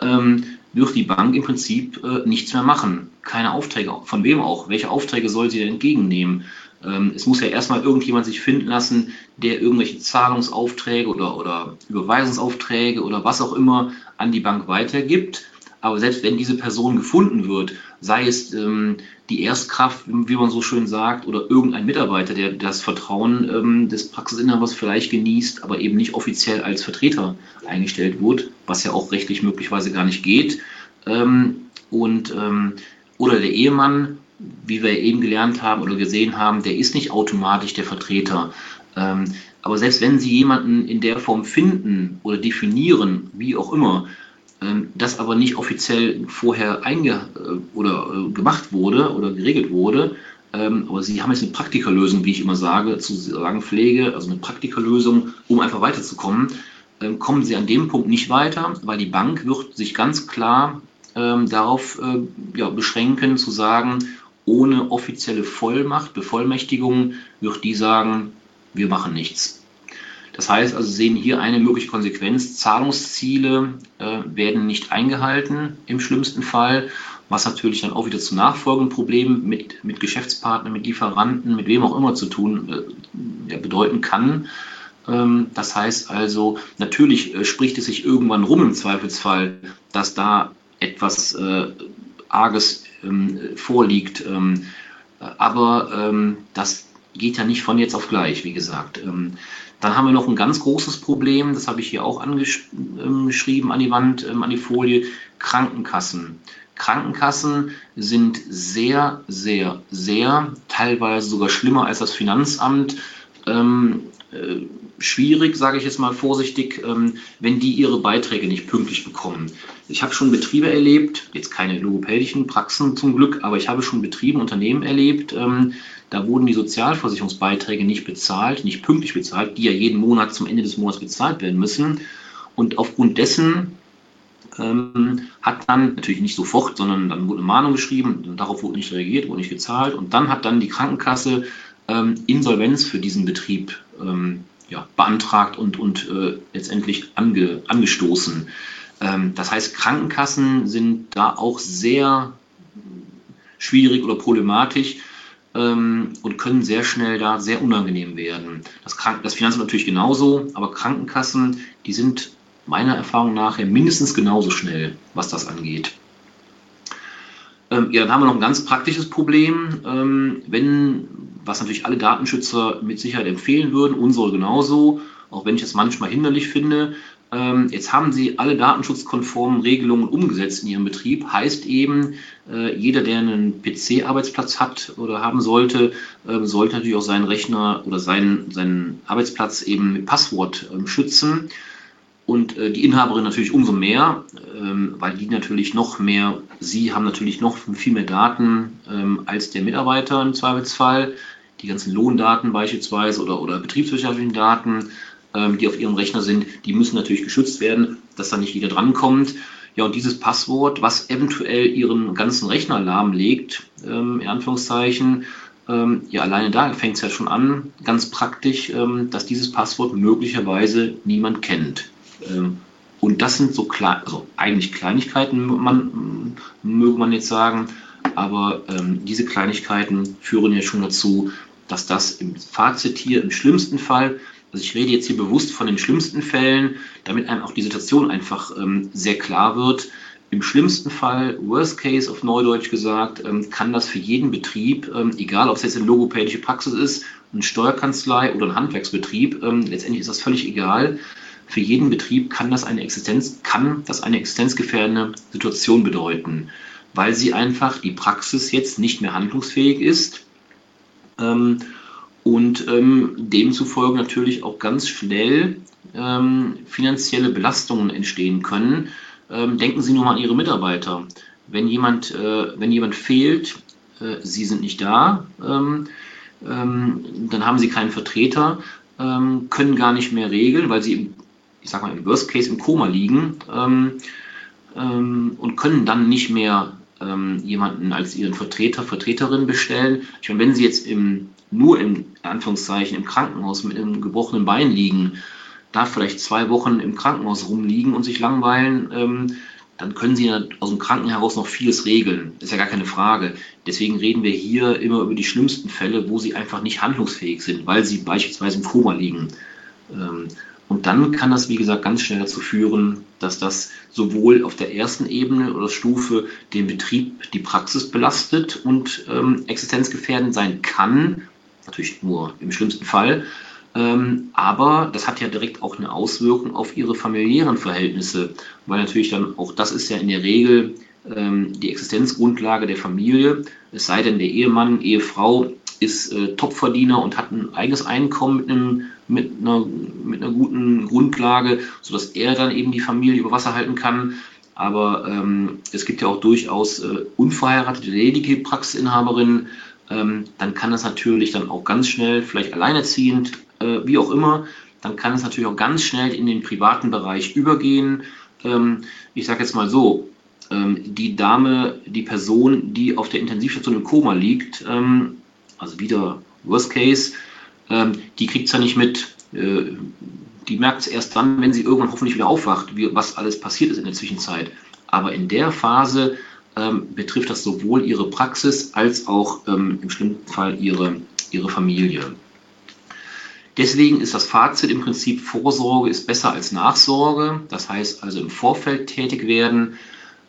ähm, wird die Bank im Prinzip äh, nichts mehr machen. Keine Aufträge, von wem auch? Welche Aufträge soll sie denn entgegennehmen? Ähm, es muss ja erstmal irgendjemand sich finden lassen, der irgendwelche Zahlungsaufträge oder, oder Überweisungsaufträge oder was auch immer an die Bank weitergibt. Aber selbst wenn diese Person gefunden wird, sei es ähm, die Erstkraft, wie man so schön sagt, oder irgendein Mitarbeiter, der das Vertrauen ähm, des Praxisinhabers vielleicht genießt, aber eben nicht offiziell als Vertreter eingestellt wird, was ja auch rechtlich möglicherweise gar nicht geht. Ähm, und, ähm, oder der Ehemann, wie wir eben gelernt haben oder gesehen haben, der ist nicht automatisch der Vertreter. Ähm, aber selbst wenn Sie jemanden in der Form finden oder definieren, wie auch immer, ähm, das aber nicht offiziell vorher einge äh, oder äh, gemacht wurde oder geregelt wurde. Ähm, aber sie haben jetzt eine Praktikerlösung, wie ich immer sage, zu sagen pflege, also eine Praktikerlösung, um einfach weiterzukommen. Ähm, kommen sie an dem Punkt nicht weiter, weil die Bank wird sich ganz klar darauf äh, ja, beschränken, zu sagen, ohne offizielle Vollmacht, Bevollmächtigung, wird die sagen, wir machen nichts. Das heißt also, sehen hier eine mögliche Konsequenz. Zahlungsziele äh, werden nicht eingehalten im schlimmsten Fall, was natürlich dann auch wieder zu nachfolgenden Problemen mit, mit Geschäftspartnern, mit Lieferanten, mit wem auch immer zu tun äh, bedeuten kann. Ähm, das heißt also, natürlich äh, spricht es sich irgendwann rum im Zweifelsfall, dass da etwas äh, Arges ähm, vorliegt. Ähm, aber ähm, das geht ja nicht von jetzt auf gleich, wie gesagt. Ähm, dann haben wir noch ein ganz großes Problem, das habe ich hier auch angeschrieben an die Wand, ähm, an die Folie, Krankenkassen. Krankenkassen sind sehr, sehr, sehr, teilweise sogar schlimmer als das Finanzamt. Ähm, äh, schwierig, sage ich jetzt mal vorsichtig, ähm, wenn die ihre Beiträge nicht pünktlich bekommen. Ich habe schon Betriebe erlebt, jetzt keine logopädischen Praxen zum Glück, aber ich habe schon Betriebe, Unternehmen erlebt, ähm, da wurden die Sozialversicherungsbeiträge nicht bezahlt, nicht pünktlich bezahlt, die ja jeden Monat zum Ende des Monats bezahlt werden müssen. Und aufgrund dessen ähm, hat dann natürlich nicht sofort, sondern dann wurde eine Mahnung geschrieben, darauf wurde nicht reagiert, wurde nicht gezahlt. Und dann hat dann die Krankenkasse Insolvenz für diesen Betrieb ja, beantragt und, und äh, letztendlich ange, angestoßen. Ähm, das heißt, Krankenkassen sind da auch sehr schwierig oder problematisch ähm, und können sehr schnell da sehr unangenehm werden. Das, Kranken das Finanzamt natürlich genauso, aber Krankenkassen, die sind meiner Erfahrung nach mindestens genauso schnell, was das angeht. Ähm, ja, dann haben wir noch ein ganz praktisches Problem. Ähm, wenn, was natürlich alle Datenschützer mit Sicherheit empfehlen würden, unsere genauso, auch wenn ich es manchmal hinderlich finde, ähm, jetzt haben Sie alle datenschutzkonformen Regelungen umgesetzt in Ihrem Betrieb. Heißt eben, äh, jeder, der einen PC-Arbeitsplatz hat oder haben sollte, ähm, sollte natürlich auch seinen Rechner oder seinen, seinen Arbeitsplatz eben mit Passwort ähm, schützen. Und äh, die Inhaberin natürlich umso mehr, weil die natürlich noch mehr, sie haben natürlich noch viel mehr Daten als der Mitarbeiter im Zweifelsfall. Die ganzen Lohndaten beispielsweise oder, oder betriebswirtschaftlichen Daten ähm, die auf ihrem Rechner sind, die müssen natürlich geschützt werden, dass da nicht jeder drankommt. Ja, und dieses Passwort, was eventuell ihren ganzen Rechner lahmlegt, ähm, in Anführungszeichen, ähm, ja, alleine da fängt es ja schon an, ganz praktisch, ähm, dass dieses Passwort möglicherweise niemand kennt. Ähm, und das sind so klein, also eigentlich Kleinigkeiten, man, möge man jetzt sagen, aber ähm, diese Kleinigkeiten führen ja schon dazu, dass das im Fazit hier im schlimmsten Fall also ich rede jetzt hier bewusst von den schlimmsten Fällen, damit einem auch die Situation einfach ähm, sehr klar wird. Im schlimmsten Fall, Worst Case auf Neudeutsch gesagt, ähm, kann das für jeden Betrieb, ähm, egal ob es jetzt eine logopädische Praxis ist, eine Steuerkanzlei oder ein Handwerksbetrieb, ähm, letztendlich ist das völlig egal. Für jeden Betrieb kann das eine Existenz, kann das eine existenzgefährdende Situation bedeuten, weil sie einfach die Praxis jetzt nicht mehr handlungsfähig ist. Ähm, und ähm, demzufolge natürlich auch ganz schnell ähm, finanzielle Belastungen entstehen können. Ähm, denken Sie nur mal an Ihre Mitarbeiter. Wenn jemand, äh, wenn jemand fehlt, äh, Sie sind nicht da, ähm, ähm, dann haben Sie keinen Vertreter, ähm, können gar nicht mehr regeln, weil Sie, ich sag mal, im Worst Case im Koma liegen und können dann nicht mehr jemanden als Ihren Vertreter, Vertreterin bestellen. Ich meine, wenn Sie jetzt im nur im Anführungszeichen im Krankenhaus mit einem gebrochenen Bein liegen, da vielleicht zwei Wochen im Krankenhaus rumliegen und sich langweilen, ähm, dann können Sie aus dem Kranken heraus noch vieles regeln. Das ist ja gar keine Frage. Deswegen reden wir hier immer über die schlimmsten Fälle, wo Sie einfach nicht handlungsfähig sind, weil Sie beispielsweise im Koma liegen. Und dann kann das, wie gesagt, ganz schnell dazu führen, dass das sowohl auf der ersten Ebene oder Stufe den Betrieb, die Praxis belastet und ähm, existenzgefährdend sein kann, natürlich nur im schlimmsten Fall, ähm, aber das hat ja direkt auch eine Auswirkung auf ihre familiären Verhältnisse, weil natürlich dann auch das ist ja in der Regel ähm, die Existenzgrundlage der Familie, es sei denn, der Ehemann, Ehefrau ist äh, Topverdiener und hat ein eigenes Einkommen mit, einem, mit, einer, mit einer guten Grundlage, sodass er dann eben die Familie über Wasser halten kann. Aber ähm, es gibt ja auch durchaus äh, unverheiratete, ledige Praxisinhaberinnen. Ähm, dann kann das natürlich dann auch ganz schnell, vielleicht alleinerziehend, äh, wie auch immer, dann kann es natürlich auch ganz schnell in den privaten Bereich übergehen. Ähm, ich sage jetzt mal so, ähm, die Dame, die Person, die auf der Intensivstation im Koma liegt, ähm, also wieder Worst Case, ähm, die kriegt es ja nicht mit. Äh, die merkt es erst dann, wenn sie irgendwann hoffentlich wieder aufwacht, wie, was alles passiert ist in der Zwischenzeit. Aber in der Phase ähm, betrifft das sowohl ihre Praxis als auch ähm, im schlimmsten Fall ihre, ihre Familie. Deswegen ist das Fazit im Prinzip, Vorsorge ist besser als Nachsorge. Das heißt also im Vorfeld tätig werden.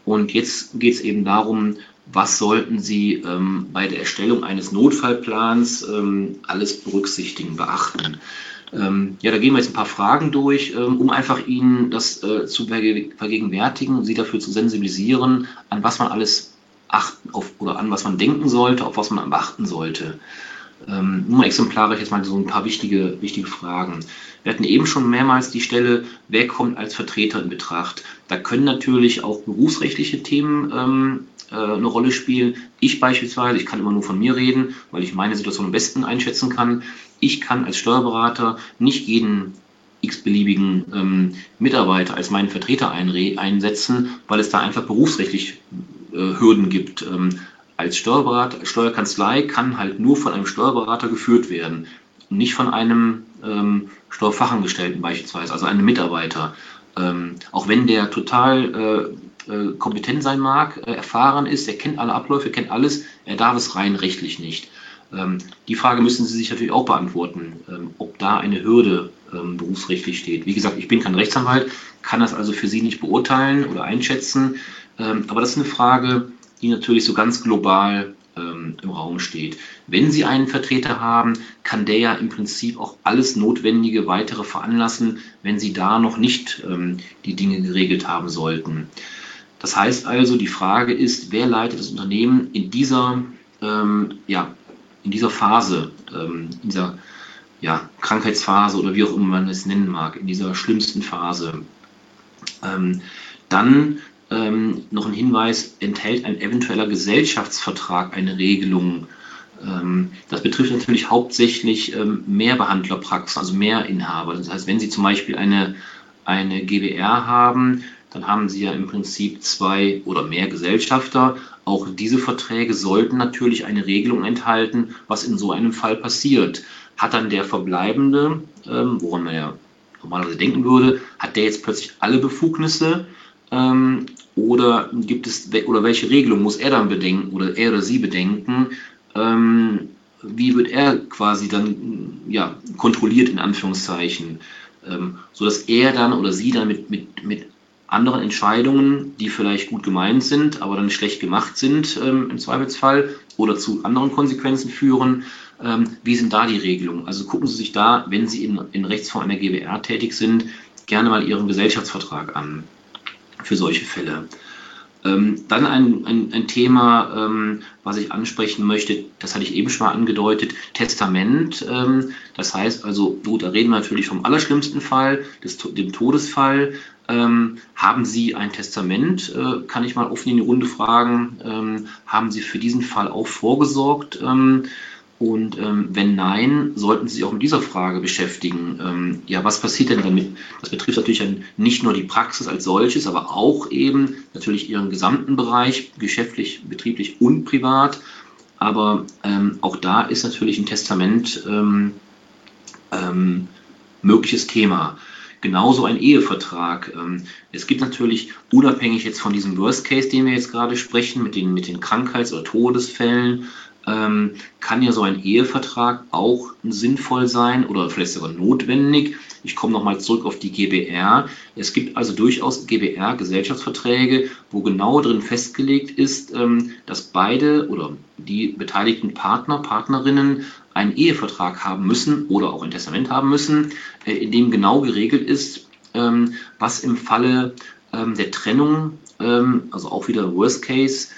Und jetzt geht es eben darum, was sollten Sie ähm, bei der Erstellung eines Notfallplans ähm, alles berücksichtigen, beachten. Ähm, ja, da gehen wir jetzt ein paar Fragen durch, ähm, um einfach Ihnen das äh, zu vergegenwärtigen Sie dafür zu sensibilisieren, an was man alles achten auf, oder an was man denken sollte, auf was man beachten sollte. Ähm, nur exemplarisch jetzt mal so ein paar wichtige, wichtige Fragen. Wir hatten eben schon mehrmals die Stelle, wer kommt als Vertreter in Betracht. Da können natürlich auch berufsrechtliche Themen ähm, äh, eine Rolle spielen. Ich beispielsweise, ich kann immer nur von mir reden, weil ich meine Situation am besten einschätzen kann. Ich kann als Steuerberater nicht jeden x-beliebigen ähm, Mitarbeiter als meinen Vertreter einsetzen, weil es da einfach berufsrechtlich äh, Hürden gibt. Ähm, als Steuerberater, Steuerkanzlei kann halt nur von einem Steuerberater geführt werden, nicht von einem ähm, Steuerfachangestellten beispielsweise, also einem Mitarbeiter. Ähm, auch wenn der total äh, äh, kompetent sein mag, äh, erfahren ist, er kennt alle Abläufe, kennt alles, er darf es rein rechtlich nicht. Ähm, die Frage müssen Sie sich natürlich auch beantworten, ähm, ob da eine Hürde ähm, berufsrechtlich steht. Wie gesagt, ich bin kein Rechtsanwalt, kann das also für Sie nicht beurteilen oder einschätzen, aber das ist eine Frage, die natürlich so ganz global im Raum steht. Wenn Sie einen Vertreter haben, kann der ja im Prinzip auch alles Notwendige weitere veranlassen, wenn Sie da noch nicht die Dinge geregelt haben sollten. Das heißt also, die Frage ist, wer leitet das Unternehmen in dieser, ähm, ja, in dieser Phase, ähm, in dieser ja, Krankheitsphase oder wie auch immer man es nennen mag, in dieser schlimmsten Phase. Ähm, dann ähm, noch ein Hinweis, enthält ein eventueller Gesellschaftsvertrag eine Regelung. Ähm, das betrifft natürlich hauptsächlich ähm, Mehrbehandlerpraxen, also Mehrinhaber. Das heißt, wenn Sie zum Beispiel eine, eine GBR haben, dann haben Sie ja im Prinzip zwei oder mehr Gesellschafter. Auch diese Verträge sollten natürlich eine Regelung enthalten, was in so einem Fall passiert. Hat dann der Verbleibende, ähm, woran man ja normalerweise denken würde, hat der jetzt plötzlich alle Befugnisse ähm, oder gibt es oder welche Regelung muss er dann bedenken oder er oder sie bedenken? Ähm, wie wird er quasi dann ja, kontrolliert in Anführungszeichen, ähm, sodass er dann oder sie dann mit, mit, mit anderen Entscheidungen, die vielleicht gut gemeint sind, aber dann schlecht gemacht sind ähm, im Zweifelsfall oder zu anderen Konsequenzen führen. Ähm, wie sind da die Regelungen? Also gucken Sie sich da, wenn Sie in, in Rechtsform einer GBR tätig sind, gerne mal Ihren Gesellschaftsvertrag an für solche Fälle. Ähm, dann ein, ein, ein Thema, ähm, was ich ansprechen möchte, das hatte ich eben schon mal angedeutet, Testament. Ähm, das heißt also, gut, da reden wir natürlich vom allerschlimmsten Fall, des, dem Todesfall. Ähm, haben Sie ein Testament? Äh, kann ich mal offen in die Runde fragen. Ähm, haben Sie für diesen Fall auch vorgesorgt? Ähm, und ähm, wenn nein, sollten Sie sich auch mit dieser Frage beschäftigen. Ähm, ja, was passiert denn damit? Das betrifft natürlich nicht nur die Praxis als solches, aber auch eben natürlich Ihren gesamten Bereich, geschäftlich, betrieblich und privat. Aber ähm, auch da ist natürlich ein Testament mögliches Thema. Genauso ein Ehevertrag. Ähm, es gibt natürlich, unabhängig jetzt von diesem Worst Case, den wir jetzt gerade sprechen, mit den, mit den Krankheits- oder Todesfällen, ähm, kann ja so ein Ehevertrag auch sinnvoll sein oder vielleicht sogar notwendig. Ich komme nochmal zurück auf die GBR. Es gibt also durchaus GBR-Gesellschaftsverträge, wo genau drin festgelegt ist, ähm, dass beide oder die beteiligten Partner, Partnerinnen einen Ehevertrag haben müssen oder auch ein Testament haben müssen, in dem genau geregelt ist, ähm, was im Falle ähm, der Trennung, ähm, also auch wieder Worst Case,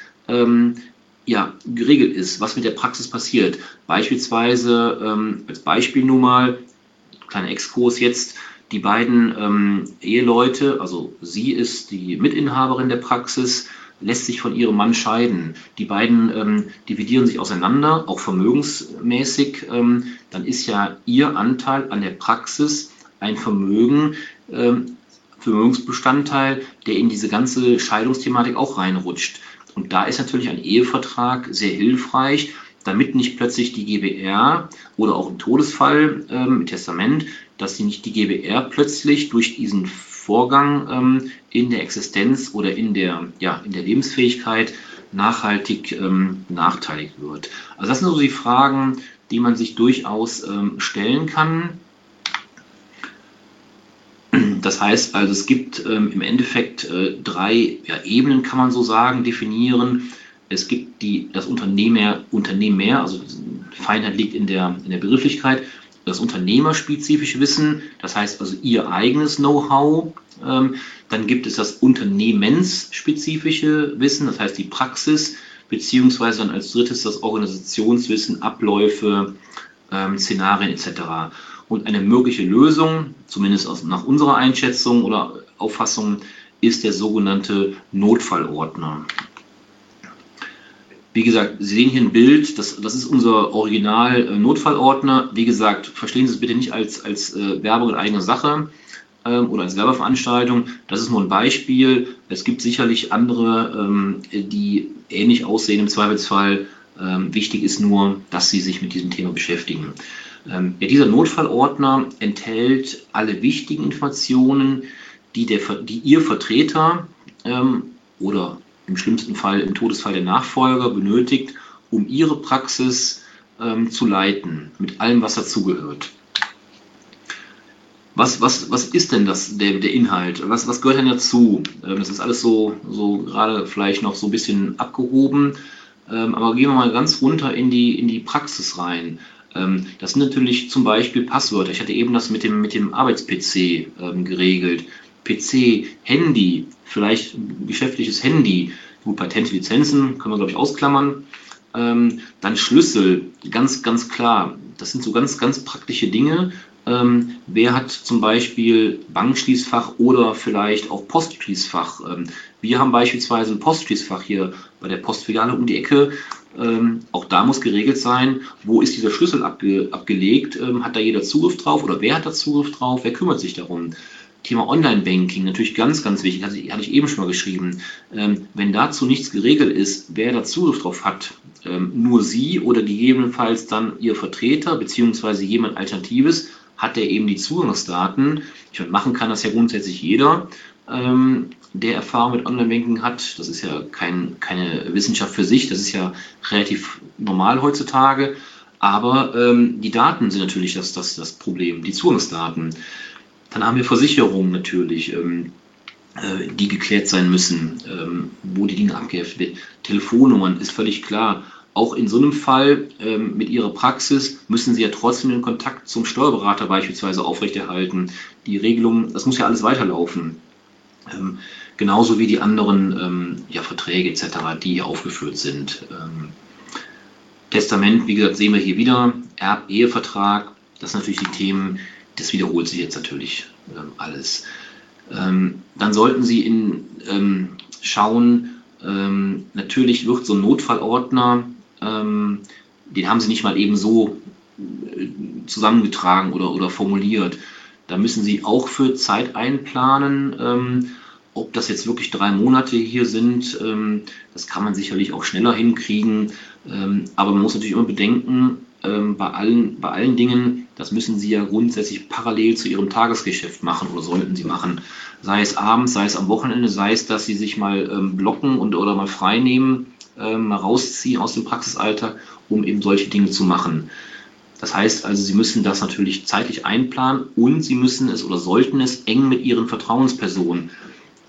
ja, geregelt ist, was mit der Praxis passiert. Beispielsweise, als Beispiel nun mal, kleiner Exkurs jetzt, die beiden Eheleute, also sie ist die Mitinhaberin der Praxis, lässt sich von ihrem Mann scheiden. Die beiden ähm, dividieren sich auseinander, auch vermögensmäßig. Ähm, dann ist ja ihr Anteil an der Praxis ein Vermögen, ähm, Vermögensbestandteil, der in diese ganze Scheidungsthematik auch reinrutscht. Und da ist natürlich ein Ehevertrag sehr hilfreich, damit nicht plötzlich die GBR oder auch ein Todesfall ähm, mit Testament, dass sie nicht die GBR plötzlich durch diesen Vorgang ähm, in der Existenz oder in der, ja, in der Lebensfähigkeit nachhaltig ähm, nachteilig wird. Also das sind so die Fragen, die man sich durchaus ähm, stellen kann. Das heißt also, es gibt ähm, im Endeffekt äh, drei ja, Ebenen, kann man so sagen, definieren. Es gibt die, das Unternehmer, Unternehmer, also Feinheit liegt in der, in der Begrifflichkeit, das unternehmerspezifische Wissen, das heißt also ihr eigenes Know-how. Ähm, dann gibt es das unternehmensspezifische Wissen, das heißt die Praxis, beziehungsweise dann als drittes das Organisationswissen, Abläufe, ähm, Szenarien etc. Und eine mögliche Lösung, zumindest nach unserer Einschätzung oder Auffassung, ist der sogenannte Notfallordner. Wie gesagt, Sie sehen hier ein Bild, das, das ist unser Original-Notfallordner. Wie gesagt, verstehen Sie es bitte nicht als, als äh, Werbung in eigener Sache ähm, oder als Werbeveranstaltung. Das ist nur ein Beispiel. Es gibt sicherlich andere, ähm, die ähnlich aussehen im Zweifelsfall. Ähm, wichtig ist nur, dass Sie sich mit diesem Thema beschäftigen. Ähm, ja, dieser Notfallordner enthält alle wichtigen Informationen, die, der, die Ihr Vertreter ähm, oder im schlimmsten Fall im Todesfall der Nachfolger benötigt, um Ihre Praxis ähm, zu leiten, mit allem, was dazugehört. Was, was, was ist denn das, der, der Inhalt? Was, was gehört denn dazu? Ähm, das ist alles so, so gerade vielleicht noch so ein bisschen abgehoben, ähm, aber gehen wir mal ganz runter in die, in die Praxis rein. Ähm, das sind natürlich zum Beispiel Passwörter. Ich hatte eben das mit dem, mit dem Arbeits-PC ähm, geregelt. PC, Handy, vielleicht ein geschäftliches Handy, gut, Patente, Lizenzen können wir, glaube ich, ausklammern. Ähm, dann Schlüssel, ganz, ganz klar. Das sind so ganz, ganz praktische Dinge. Ähm, wer hat zum Beispiel Bankschließfach oder vielleicht auch Postschließfach? Ähm, wir haben beispielsweise ein Postschließfach hier bei der Postfiliale um die Ecke. Ähm, auch da muss geregelt sein, wo ist dieser Schlüssel abge abgelegt? Ähm, hat da jeder Zugriff drauf oder wer hat da Zugriff drauf? Wer kümmert sich darum? Thema Online-Banking, natürlich ganz, ganz wichtig, hatte, hatte ich eben schon mal geschrieben. Ähm, wenn dazu nichts geregelt ist, wer da Zugriff drauf hat, ähm, nur Sie oder gegebenenfalls dann Ihr Vertreter beziehungsweise jemand Alternatives, hat der eben die Zugangsdaten. Ich meine, machen kann das ja grundsätzlich jeder, ähm, der Erfahrung mit Online-Banking hat. Das ist ja kein, keine Wissenschaft für sich, das ist ja relativ normal heutzutage. Aber ähm, die Daten sind natürlich das, das, das Problem, die Zugangsdaten. Dann haben wir Versicherungen natürlich, ähm, äh, die geklärt sein müssen, ähm, wo die Dinge abgeheftet werden. Telefonnummern ist völlig klar. Auch in so einem Fall ähm, mit Ihrer Praxis müssen Sie ja trotzdem den Kontakt zum Steuerberater beispielsweise aufrechterhalten. Die Regelung, das muss ja alles weiterlaufen. Ähm, genauso wie die anderen ähm, ja, Verträge etc., die hier aufgeführt sind. Ähm, Testament, wie gesagt, sehen wir hier wieder. Erb-Ehevertrag, das sind natürlich die Themen, das wiederholt sich jetzt natürlich ähm, alles. Ähm, dann sollten Sie in, ähm, schauen, ähm, natürlich wird so ein Notfallordner, ähm, den haben Sie nicht mal eben so äh, zusammengetragen oder, oder formuliert. Da müssen Sie auch für Zeit einplanen. Ähm, ob das jetzt wirklich drei Monate hier sind, das kann man sicherlich auch schneller hinkriegen. aber man muss natürlich immer bedenken, bei, allen, bei allen Dingen, das müssen Sie ja grundsätzlich parallel zu Ihrem Tagesgeschäft machen oder sollten Sie machen. Sei es abends, sei es am Wochenende, sei es, dass Sie sich mal ähm, blocken und oder mal frei nehmen, ähm, mal rausziehen aus dem Praxisalter, um eben solche Dinge zu machen. Das heißt also, Sie müssen das natürlich zeitlich einplanen und Sie müssen es oder sollten es eng mit Ihren Vertrauenspersonen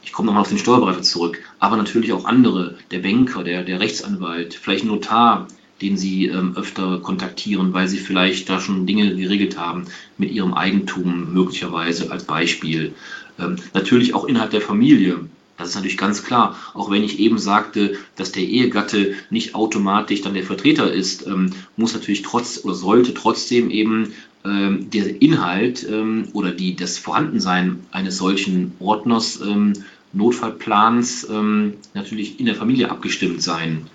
ich komme nochmal auf den Steuerberater zurück, aber natürlich auch andere, der Banker, der, der Rechtsanwalt, vielleicht ein Notar, den Sie ähm, öfter kontaktieren, weil Sie vielleicht da schon Dinge geregelt haben mit Ihrem Eigentum möglicherweise als Beispiel. Ähm, natürlich auch innerhalb der Familie. Das ist natürlich ganz klar. Auch wenn ich eben sagte, dass der Ehegatte nicht automatisch dann der Vertreter ist, ähm, muss natürlich trotz oder sollte trotzdem eben ähm, der Inhalt ähm, oder die, das Vorhandensein eines solchen Ordners, ähm, Notfallplans ähm, natürlich in der Familie abgestimmt sein.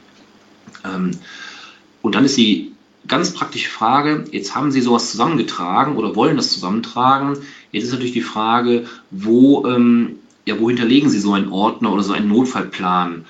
Ähm, und dann ist die ganz praktische Frage, jetzt haben Sie sowas zusammengetragen oder wollen das zusammentragen. Jetzt ist natürlich die Frage, wo, ähm, ja, wo hinterlegen Sie so einen Ordner oder so einen Notfallplan?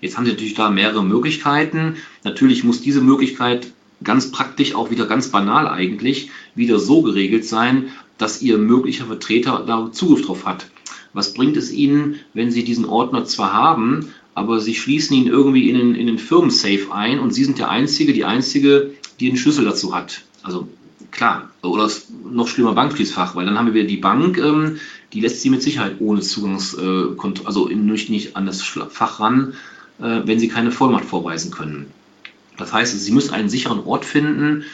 jetzt haben Sie natürlich da mehrere Möglichkeiten. Natürlich muss diese Möglichkeit ganz praktisch, auch wieder ganz banal eigentlich, wieder so geregelt sein, dass Ihr möglicher Vertreter da Zugriff drauf hat. Was bringt es Ihnen, wenn Sie diesen Ordner zwar haben, aber Sie schließen ihn irgendwie in den, in den Firmensafe ein und Sie sind der Einzige, die Einzige, die den Schlüssel dazu hat. Also klar, oder noch schlimmer Bankschließfach, weil dann haben wir die Bank, ähm, die lässt Sie mit Sicherheit ohne Zugangs, äh, also nicht, nicht an das Fach ran, äh, wenn Sie keine Vollmacht vorweisen können. Das heißt, Sie müssen einen sicheren Ort finden.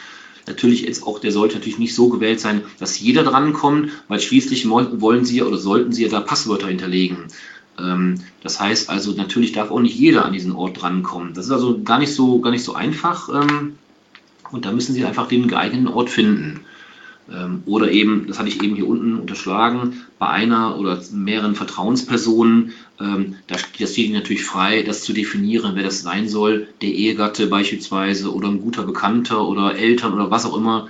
Natürlich ist auch, der sollte natürlich nicht so gewählt sein, dass jeder drankommt, weil schließlich wollen Sie oder sollten Sie ja da Passwörter hinterlegen. Ähm, das heißt also, natürlich darf auch nicht jeder an diesen Ort drankommen. Das ist also gar nicht so, gar nicht so einfach. Ähm, und da müssen Sie einfach den geeigneten Ort finden. Ähm, oder eben, das hatte ich eben hier unten unterschlagen, bei einer oder mehreren Vertrauenspersonen, das steht Ihnen natürlich frei, das zu definieren, wer das sein soll, der Ehegatte beispielsweise oder ein guter Bekannter oder Eltern oder was auch immer.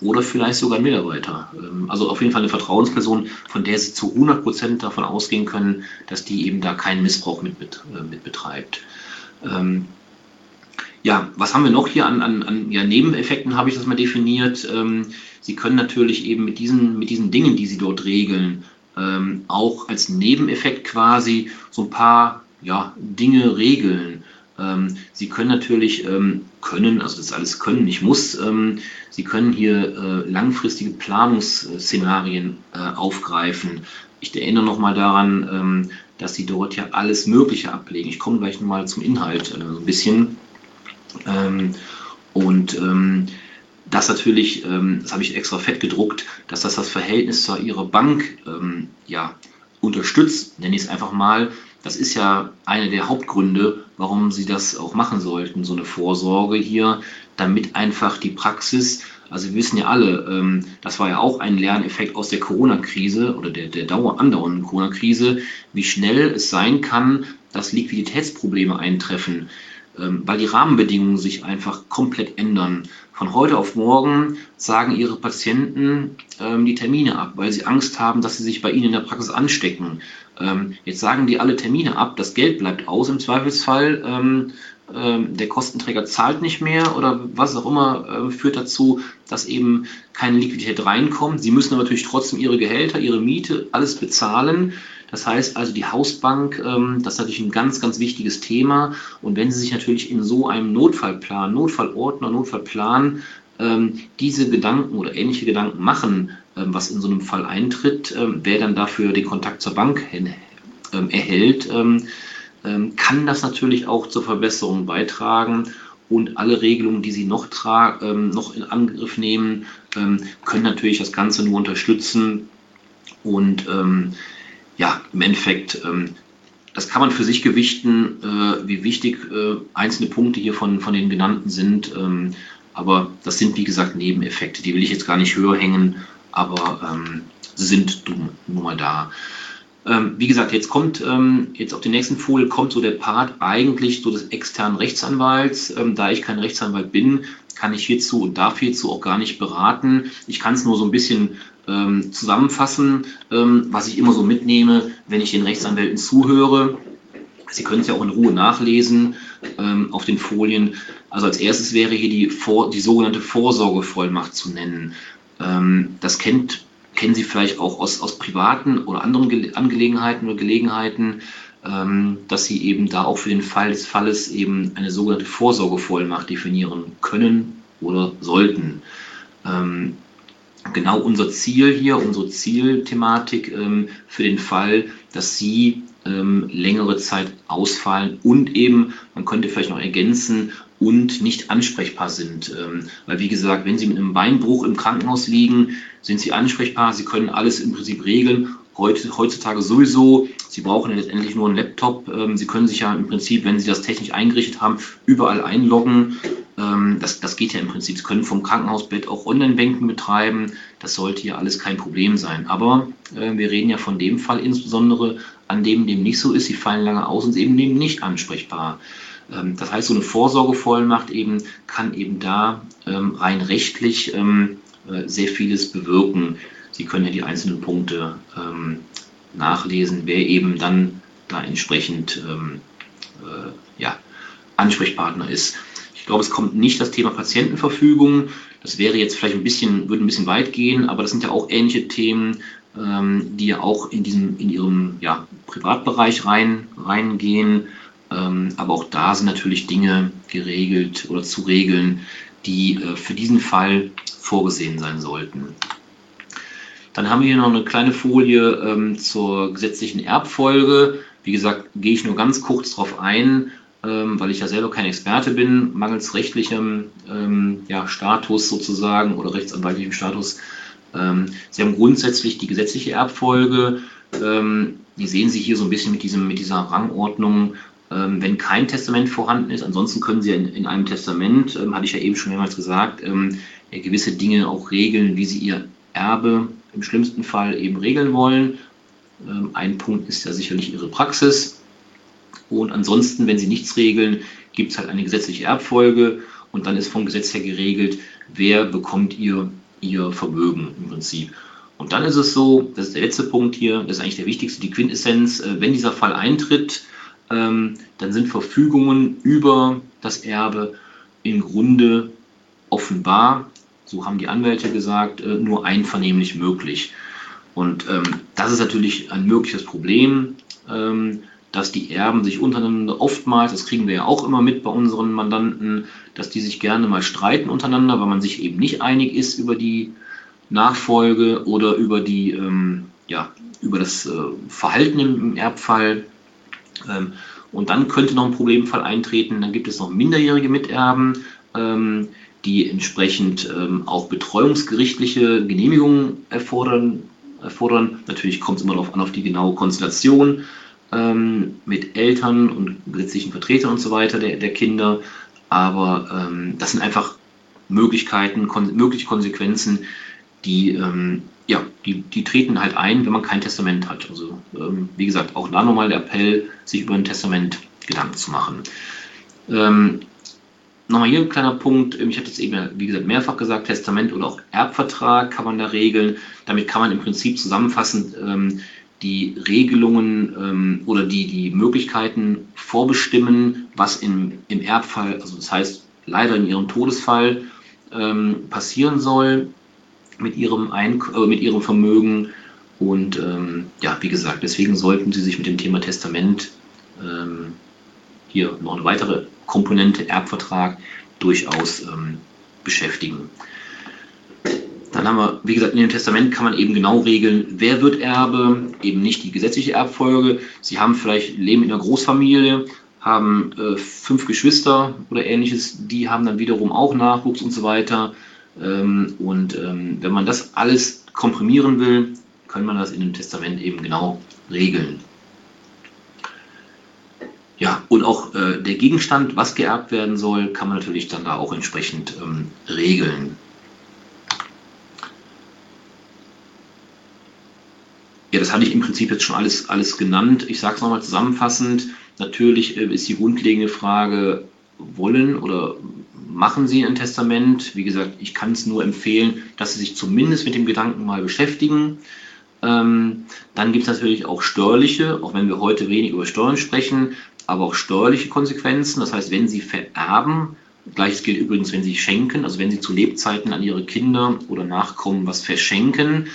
Ähm, oder vielleicht sogar ein Mitarbeiter. Also auf jeden Fall eine Vertrauensperson, von der Sie zu 100 Prozent davon ausgehen können, dass die eben da keinen Missbrauch mit, mit, äh, mit betreibt. Ja, was haben wir noch hier an, an, an ja, Nebeneffekten, habe ich das mal definiert. Ähm, Sie können natürlich eben mit diesen, mit diesen Dingen, die Sie dort regeln, ähm, auch als Nebeneffekt quasi so ein paar ja, Dinge regeln. Ähm, Sie können natürlich, ähm, können, also das alles können, nicht muss, ähm, Sie können hier äh, langfristige Planungsszenarien äh, aufgreifen. Ich erinnere nochmal daran, ähm, dass Sie dort ja alles Mögliche ablegen. Ich komme gleich nochmal zum Inhalt äh, ein bisschen. Ähm, und ähm, das natürlich, das habe ich extra fett gedruckt, dass das das Verhältnis zu ihrer Bank ja, unterstützt, nenne ich es einfach mal. Das ist ja einer der Hauptgründe, warum sie das auch machen sollten, so eine Vorsorge hier, damit einfach die Praxis, also wir wissen ja alle, ähm, das war ja auch ein Lerneffekt aus der Corona-Krise oder der, der dauer andauernden Corona-Krise, wie schnell es sein kann, dass Liquiditätsprobleme eintreffen. Ähm, weil die Rahmenbedingungen sich einfach komplett ändern. Von heute auf morgen sagen ihre Patienten ähm, die Termine ab, weil sie Angst haben, dass sie sich bei ihnen in der Praxis anstecken. Ähm, jetzt sagen die alle Termine ab, das Geld bleibt aus im Zweifelsfall. Ähm, ähm, der Kostenträger zahlt nicht mehr oder was auch immer äh, führt dazu, dass eben keine Liquidität reinkommt. Sie müssen aber natürlich trotzdem ihre Gehälter, ihre Miete, alles bezahlen. Das heißt also, die Hausbank, ähm, das ist natürlich ein ganz, ganz wichtiges Thema. Und wenn Sie sich natürlich in so einem Notfallplan, Notfallordner, Notfallplan ähm, diese Gedanken oder ähnliche Gedanken machen, was in so einem Fall eintritt, ähm, wer dann dafür den Kontakt zur Bank hin, ähm, erhält, ähm, kann das natürlich auch zur Verbesserung beitragen und alle Regelungen, die Sie noch, noch in Angriff nehmen, können natürlich das Ganze nur unterstützen und ähm, ja, im Endeffekt, ähm, das kann man für sich gewichten, äh, wie wichtig äh, einzelne Punkte hier von, von den genannten sind. Ähm, aber das sind, wie gesagt, Nebeneffekte. Die will ich jetzt gar nicht höher hängen, aber ähm, sind nun mal da. Ähm, wie gesagt, jetzt kommt, ähm, jetzt auf den nächsten Folie kommt so der Part eigentlich so des externen Rechtsanwalts. Ähm, da ich kein Rechtsanwalt bin, kann ich hierzu und darf hierzu auch gar nicht beraten. Ich kann es nur so ein bisschen ähm, zusammenfassen, ähm, was ich immer so mitnehme, wenn ich den Rechtsanwälten zuhöre. Sie können es ja auch in Ruhe nachlesen ähm, auf den Folien. Also als erstes wäre hier die, Vor die sogenannte Vorsorgevollmacht zu nennen. Ähm, das kennt, kennen Sie vielleicht auch aus, aus privaten oder anderen Ge Angelegenheiten oder Gelegenheiten, ähm, dass Sie eben da auch für den Fall des Falles eben eine sogenannte Vorsorgevollmacht definieren können oder sollten. Ähm, genau unser Ziel hier, unsere Zielthematik ähm, für den Fall, dass Sie ähm, längere Zeit ausfallen und eben, man könnte vielleicht noch ergänzen, und nicht ansprechbar sind. Ähm, weil wie gesagt, wenn Sie mit einem Beinbruch im Krankenhaus liegen, sind Sie ansprechbar, Sie können alles im Prinzip regeln. Heutzutage sowieso, Sie brauchen letztendlich nur einen Laptop. Ähm, Sie können sich ja im Prinzip, wenn Sie das technisch eingerichtet haben, überall einloggen. Ähm, das, das geht ja im Prinzip. Sie können vom Krankenhausbett auch Online-Banken betreiben. Das sollte ja alles kein Problem sein. Aber äh, wir reden ja von dem Fall insbesondere, an dem dem nicht so ist. Sie fallen lange aus und sind eben nicht ansprechbar. Ähm, das heißt, so eine Vorsorgevollmacht eben kann eben da ähm, rein rechtlich ähm, äh, sehr vieles bewirken. Sie können ja die einzelnen Punkte nachlesen, wer eben dann da entsprechend äh, ja, Ansprechpartner ist. Ich glaube, es kommt nicht das Thema Patientenverfügung. Das wäre jetzt vielleicht ein bisschen, würde ein bisschen weit gehen, aber das sind ja auch ähnliche Themen, die ja auch in diesem, in ihrem ja, Privatbereich rein, reingehen. Ähm, aber auch da sind natürlich Dinge geregelt oder zu regeln, die äh, für diesen Fall vorgesehen sein sollten. Dann haben wir hier noch eine kleine Folie ähm, zur gesetzlichen Erbfolge. Wie gesagt, gehe ich nur ganz kurz darauf ein, ähm, weil ich ja selber kein Experte bin, mangels rechtlichem ja, Status sozusagen oder rechtsanwaltlichem Status. Sie haben grundsätzlich die gesetzliche Erbfolge. die sehen Sie hier so ein bisschen mit, diesem, mit dieser Rangordnung ähm, wenn kein Testament vorhanden ist. Ansonsten können Sie in, in einem Testament, ähm, hatte ich ja eben schon mehrmals gesagt, ähm, gewisse Dinge auch regeln, wie Sie Ihr Erbe im schlimmsten Fall eben regeln wollen. Ähm, ein Punkt ist ja sicherlich Ihre Praxis. Und ansonsten, wenn Sie nichts regeln, gibt es halt eine gesetzliche Erbfolge und dann ist vom Gesetz her geregelt, wer bekommt Ihr, Ihr Vermögen im Prinzip. Und dann ist es so, das ist der letzte Punkt hier, das ist eigentlich der wichtigste, die Quintessenz, äh, wenn dieser Fall eintritt, ähm, dann sind Verfügungen über das Erbe im Grunde offenbar, so haben die Anwälte gesagt, äh, nur einvernehmlich möglich. Und ähm, das ist natürlich ein mögliches Problem, ähm, dass die Erben sich untereinander oftmals, das kriegen wir ja auch immer mit bei unseren Mandanten, dass die sich gerne mal streiten untereinander, weil man sich eben nicht einig ist über die Nachfolge oder über die, ähm, ja, über das äh, Verhalten im Erbfall. Ähm, und dann könnte noch ein Problemfall eintreten. Dann gibt es noch minderjährige Miterben, ähm, die entsprechend ähm, auch betreuungsgerichtliche Genehmigungen erfordern. erfordern. Natürlich kommt es immer darauf an, auf die genaue Konstellation mit Eltern und gesetzlichen Vertretern und so weiter der, der Kinder. Aber das sind einfach Möglichkeiten, kon mögliche Konsequenzen, die ja, die, die treten halt ein, wenn man kein Testament hat. Also ähm, wie gesagt, auch da nochmal der Appell, sich über ein Testament Gedanken zu machen. Ähm, nochmal hier ein kleiner Punkt. Ich hatte es eben, wie gesagt, mehrfach gesagt, Testament oder auch Erbvertrag kann man da regeln. Damit kann man im Prinzip zusammenfassend ähm, die Regelungen ähm, oder die, die Möglichkeiten vorbestimmen, was im, im Erbfall, also das heißt leider in ihrem Todesfall, ähm, passieren soll mit ihrem, Eink äh, mit ihrem Vermögen. Und ähm, ja, wie gesagt, deswegen sollten Sie sich mit dem Thema Testament ähm, hier noch eine weitere Komponente Erbvertrag durchaus ähm, beschäftigen. Dann haben wir, wie gesagt, in dem Testament kann man eben genau regeln, wer wird Erbe, eben nicht die gesetzliche Erbfolge. Sie haben vielleicht leben in einer Großfamilie, haben äh, fünf Geschwister oder ähnliches, die haben dann wiederum auch Nachwuchs und so weiter. Ähm, und ähm, wenn man das alles komprimieren will, kann man das in dem Testament eben genau regeln. Ja, und auch äh, der Gegenstand, was geerbt werden soll, kann man natürlich dann da auch entsprechend ähm, regeln. Ja, das hatte ich im Prinzip jetzt schon alles, alles genannt. Ich sage es nochmal zusammenfassend. Natürlich äh, ist die grundlegende Frage, wollen oder machen Sie ein Testament. Wie gesagt, ich kann es nur empfehlen, dass Sie sich zumindest mit dem Gedanken mal beschäftigen. Ähm, dann gibt es natürlich auch steuerliche, auch wenn wir heute wenig über Steuern sprechen, aber auch steuerliche Konsequenzen. Das heißt, wenn Sie vererben, Gleiches gilt übrigens, wenn Sie schenken, also wenn Sie zu Lebzeiten an Ihre Kinder oder Nachkommen was verschenken.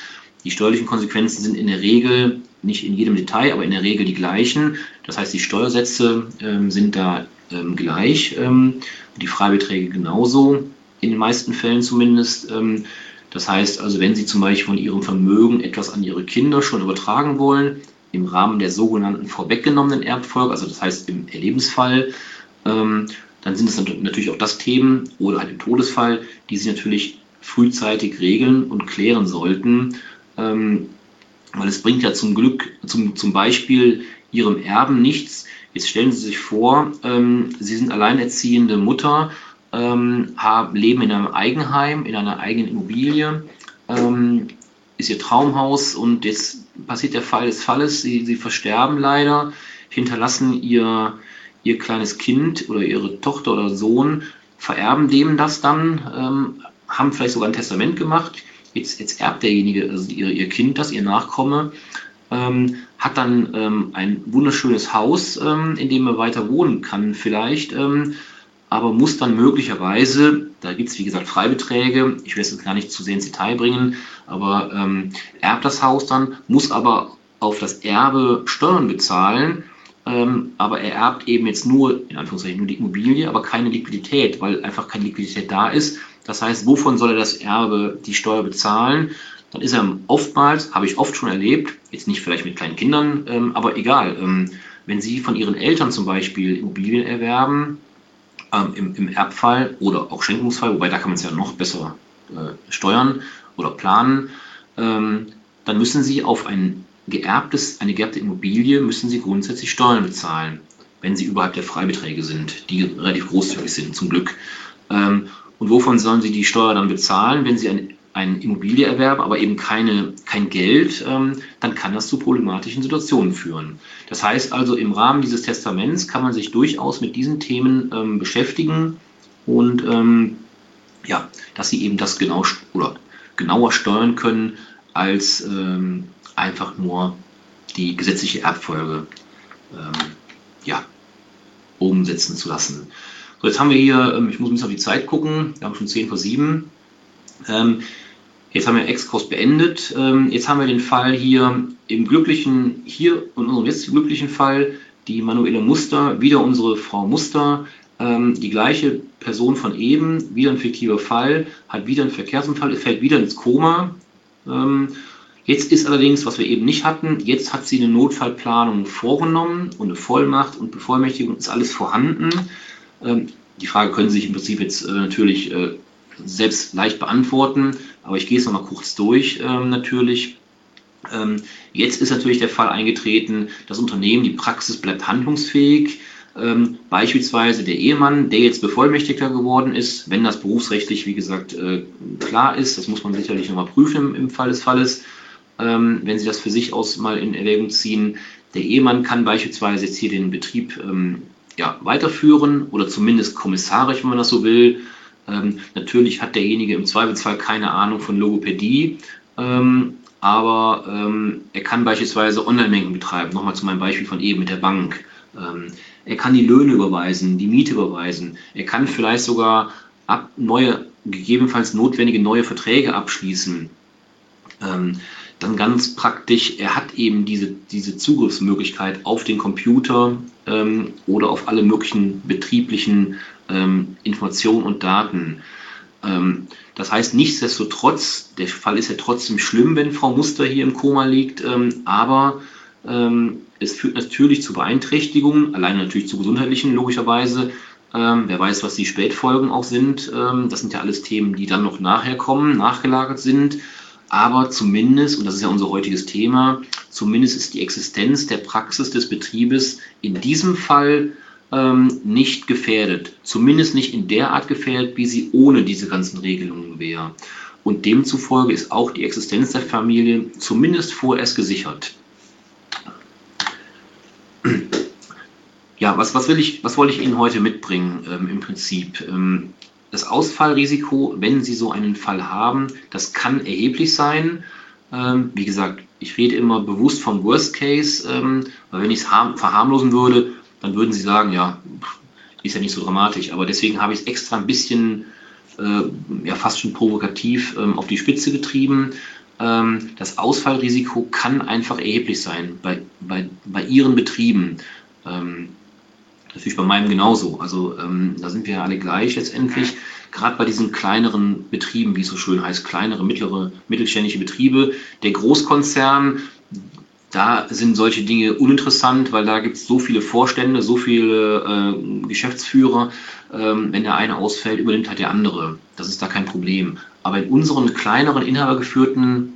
Die steuerlichen Konsequenzen sind in der Regel, nicht in jedem Detail, aber in der Regel die gleichen. Das heißt, die Steuersätze ähm, sind da ähm, gleich, ähm, die Freibeträge genauso, in den meisten Fällen zumindest. Ähm, das heißt also, wenn Sie zum Beispiel von Ihrem Vermögen etwas an Ihre Kinder schon übertragen wollen, im Rahmen der sogenannten vorweggenommenen Erbfolge, also das heißt im Erlebensfall, ähm, dann sind es natürlich auch das Themen oder halt im Todesfall, die Sie natürlich frühzeitig regeln und klären sollten, ähm, weil es bringt ja zum Glück, zum, zum Beispiel Ihrem Erben nichts. Jetzt stellen Sie sich vor, ähm, Sie sind alleinerziehende Mutter, ähm, haben, leben in einem Eigenheim, in einer eigenen Immobilie, ähm, ist Ihr Traumhaus und jetzt passiert der Fall des Falles, Sie, Sie versterben leider, hinterlassen Ihr ihr kleines Kind oder ihre Tochter oder Sohn vererben dem das dann, ähm, haben vielleicht sogar ein Testament gemacht. Jetzt, jetzt erbt derjenige, also ihr, ihr Kind das, ihr Nachkomme, ähm, hat dann ähm, ein wunderschönes Haus, ähm, in dem er weiter wohnen kann vielleicht, ähm, aber muss dann möglicherweise, da gibt es wie gesagt Freibeträge, ich will es jetzt gar nicht zu sehr ins Detail bringen, aber ähm, erbt das Haus dann, muss aber auf das Erbe Steuern bezahlen ähm, aber er erbt eben jetzt nur, in Anführungszeichen, nur die Immobilie, aber keine Liquidität, weil einfach keine Liquidität da ist. Das heißt, wovon soll er das Erbe die Steuer bezahlen? Dann ist er oftmals, habe ich oft schon erlebt, jetzt nicht vielleicht mit kleinen Kindern, ähm, aber egal, ähm, wenn Sie von Ihren Eltern zum Beispiel Immobilien erwerben, ähm, im, im, Erbfall oder auch Schenkungsfall, wobei da kann man es ja noch besser äh, steuern oder planen, ähm, dann müssen Sie auf ein geerbtes, eine geerbte Immobilie müssen Sie grundsätzlich Steuern bezahlen, wenn sie überhalb der Freibeträge sind, die relativ großzügig sind, zum Glück. Ähm, und wovon sollen Sie die Steuer dann bezahlen, wenn Sie ein, eine Immobilie erwerben, aber eben keine, kein Geld, ähm, dann kann das zu problematischen Situationen führen. Das heißt also, im Rahmen dieses Testaments kann man sich durchaus mit diesen Themen ähm, beschäftigen und ja, dass Sie eben das genau oder genauer steuern können als ähm, einfach nur die gesetzliche Erbfolge ähm, ja, umsetzen zu lassen. So, jetzt haben wir hier, ähm, ich muss ein bisschen auf die Zeit gucken, wir haben schon 10 vor 7. Ähm, jetzt haben wir Exkurs beendet. Ähm, jetzt haben wir den Fall hier im glücklichen, hier und unserem jetzt glücklichen Fall, die Manuele Muster, wieder unsere Frau Muster, ähm, die gleiche Person von eben, wieder ein fiktiver Fall, hat wieder einen Verkehrsunfall, fällt wieder ins Koma. Jetzt ist allerdings, was wir eben nicht hatten, jetzt hat sie eine Notfallplanung vorgenommen und eine Vollmacht und Bevollmächtigung ist alles vorhanden. Ähm, die Frage können Sie sich im Prinzip jetzt äh, natürlich äh, selbst leicht beantworten, aber ich gehe es nochmal kurz durch ähm, natürlich. Ähm, jetzt ist natürlich der Fall eingetreten, das Unternehmen, die Praxis bleibt handlungsfähig. Ähm, beispielsweise der Ehemann, der jetzt Bevollmächtigter geworden ist, wenn das berufsrechtlich, wie gesagt, äh, klar ist, das muss man sicherlich nochmal prüfen im, im Fall des Falles, ähm, wenn Sie das für sich aus mal in Erwägung ziehen. Der Ehemann kann beispielsweise jetzt hier den Betrieb ähm, ja, weiterführen oder zumindest kommissarisch, wenn man das so will. Ähm, natürlich hat derjenige im Zweifelsfall keine Ahnung von Logopädie, ähm, aber ähm, er kann beispielsweise Online-Mengen betreiben. Nochmal zu meinem Beispiel von eben mit der Bank. Ähm, er kann die Löhne überweisen, die Miete überweisen. Er kann vielleicht sogar ab neue, gegebenenfalls notwendige neue Verträge abschließen. Ähm, dann ganz praktisch, er hat eben diese, diese Zugriffsmöglichkeit auf den Computer ähm, oder auf alle möglichen betrieblichen ähm, Informationen und Daten. Ähm, das heißt, nichtsdestotrotz, der Fall ist ja trotzdem schlimm, wenn Frau Muster hier im Koma liegt, ähm, aber ähm, es führt natürlich zu Beeinträchtigungen, alleine natürlich zu gesundheitlichen, logischerweise. Ähm, wer weiß, was die Spätfolgen auch sind. das sind ja alles Themen, die dann noch nachher kommen, nachgelagert sind aber zumindest, und das ist ja unser heutiges Thema, zumindest ist die Existenz der Praxis des Betriebes in diesem Fall ähm, nicht gefährdet. Zumindest nicht in der Art gefährdet, wie sie ohne diese ganzen Regelungen wäre. Und demzufolge ist auch die Existenz der Familie zumindest vorerst gesichert. Ja, was, was, will ich, was wollte ich Ihnen heute mitbringen ähm, im Prinzip? Ähm, das Ausfallrisiko, wenn Sie so einen Fall haben, das kann erheblich sein. Ähm, wie gesagt, ich rede immer bewusst vom Worst Case, ähm, weil wenn ich es verharmlosen würde, dann würden Sie sagen, ja, ist ja nicht so dramatisch. Aber deswegen habe ich es extra ein bisschen, äh, ja fast schon provokativ ähm, auf die Spitze getrieben. Ähm, das Ausfallrisiko kann einfach erheblich sein bei, bei, bei Ihren Betrieben. Ähm, natürlich bei meinem genauso. Also ähm, da sind wir ja alle gleich letztendlich. Gerade bei diesen kleineren Betrieben, wie es so schön heißt, kleinere, mittlere, mittelständische Betriebe. Der Großkonzern, da sind solche Dinge uninteressant, weil da gibt es so viele Vorstände, so viele äh, Geschäftsführer. Ähm, wenn der eine ausfällt, übernimmt halt der andere. Das ist da kein Problem. Aber in unseren kleineren, inhabergeführten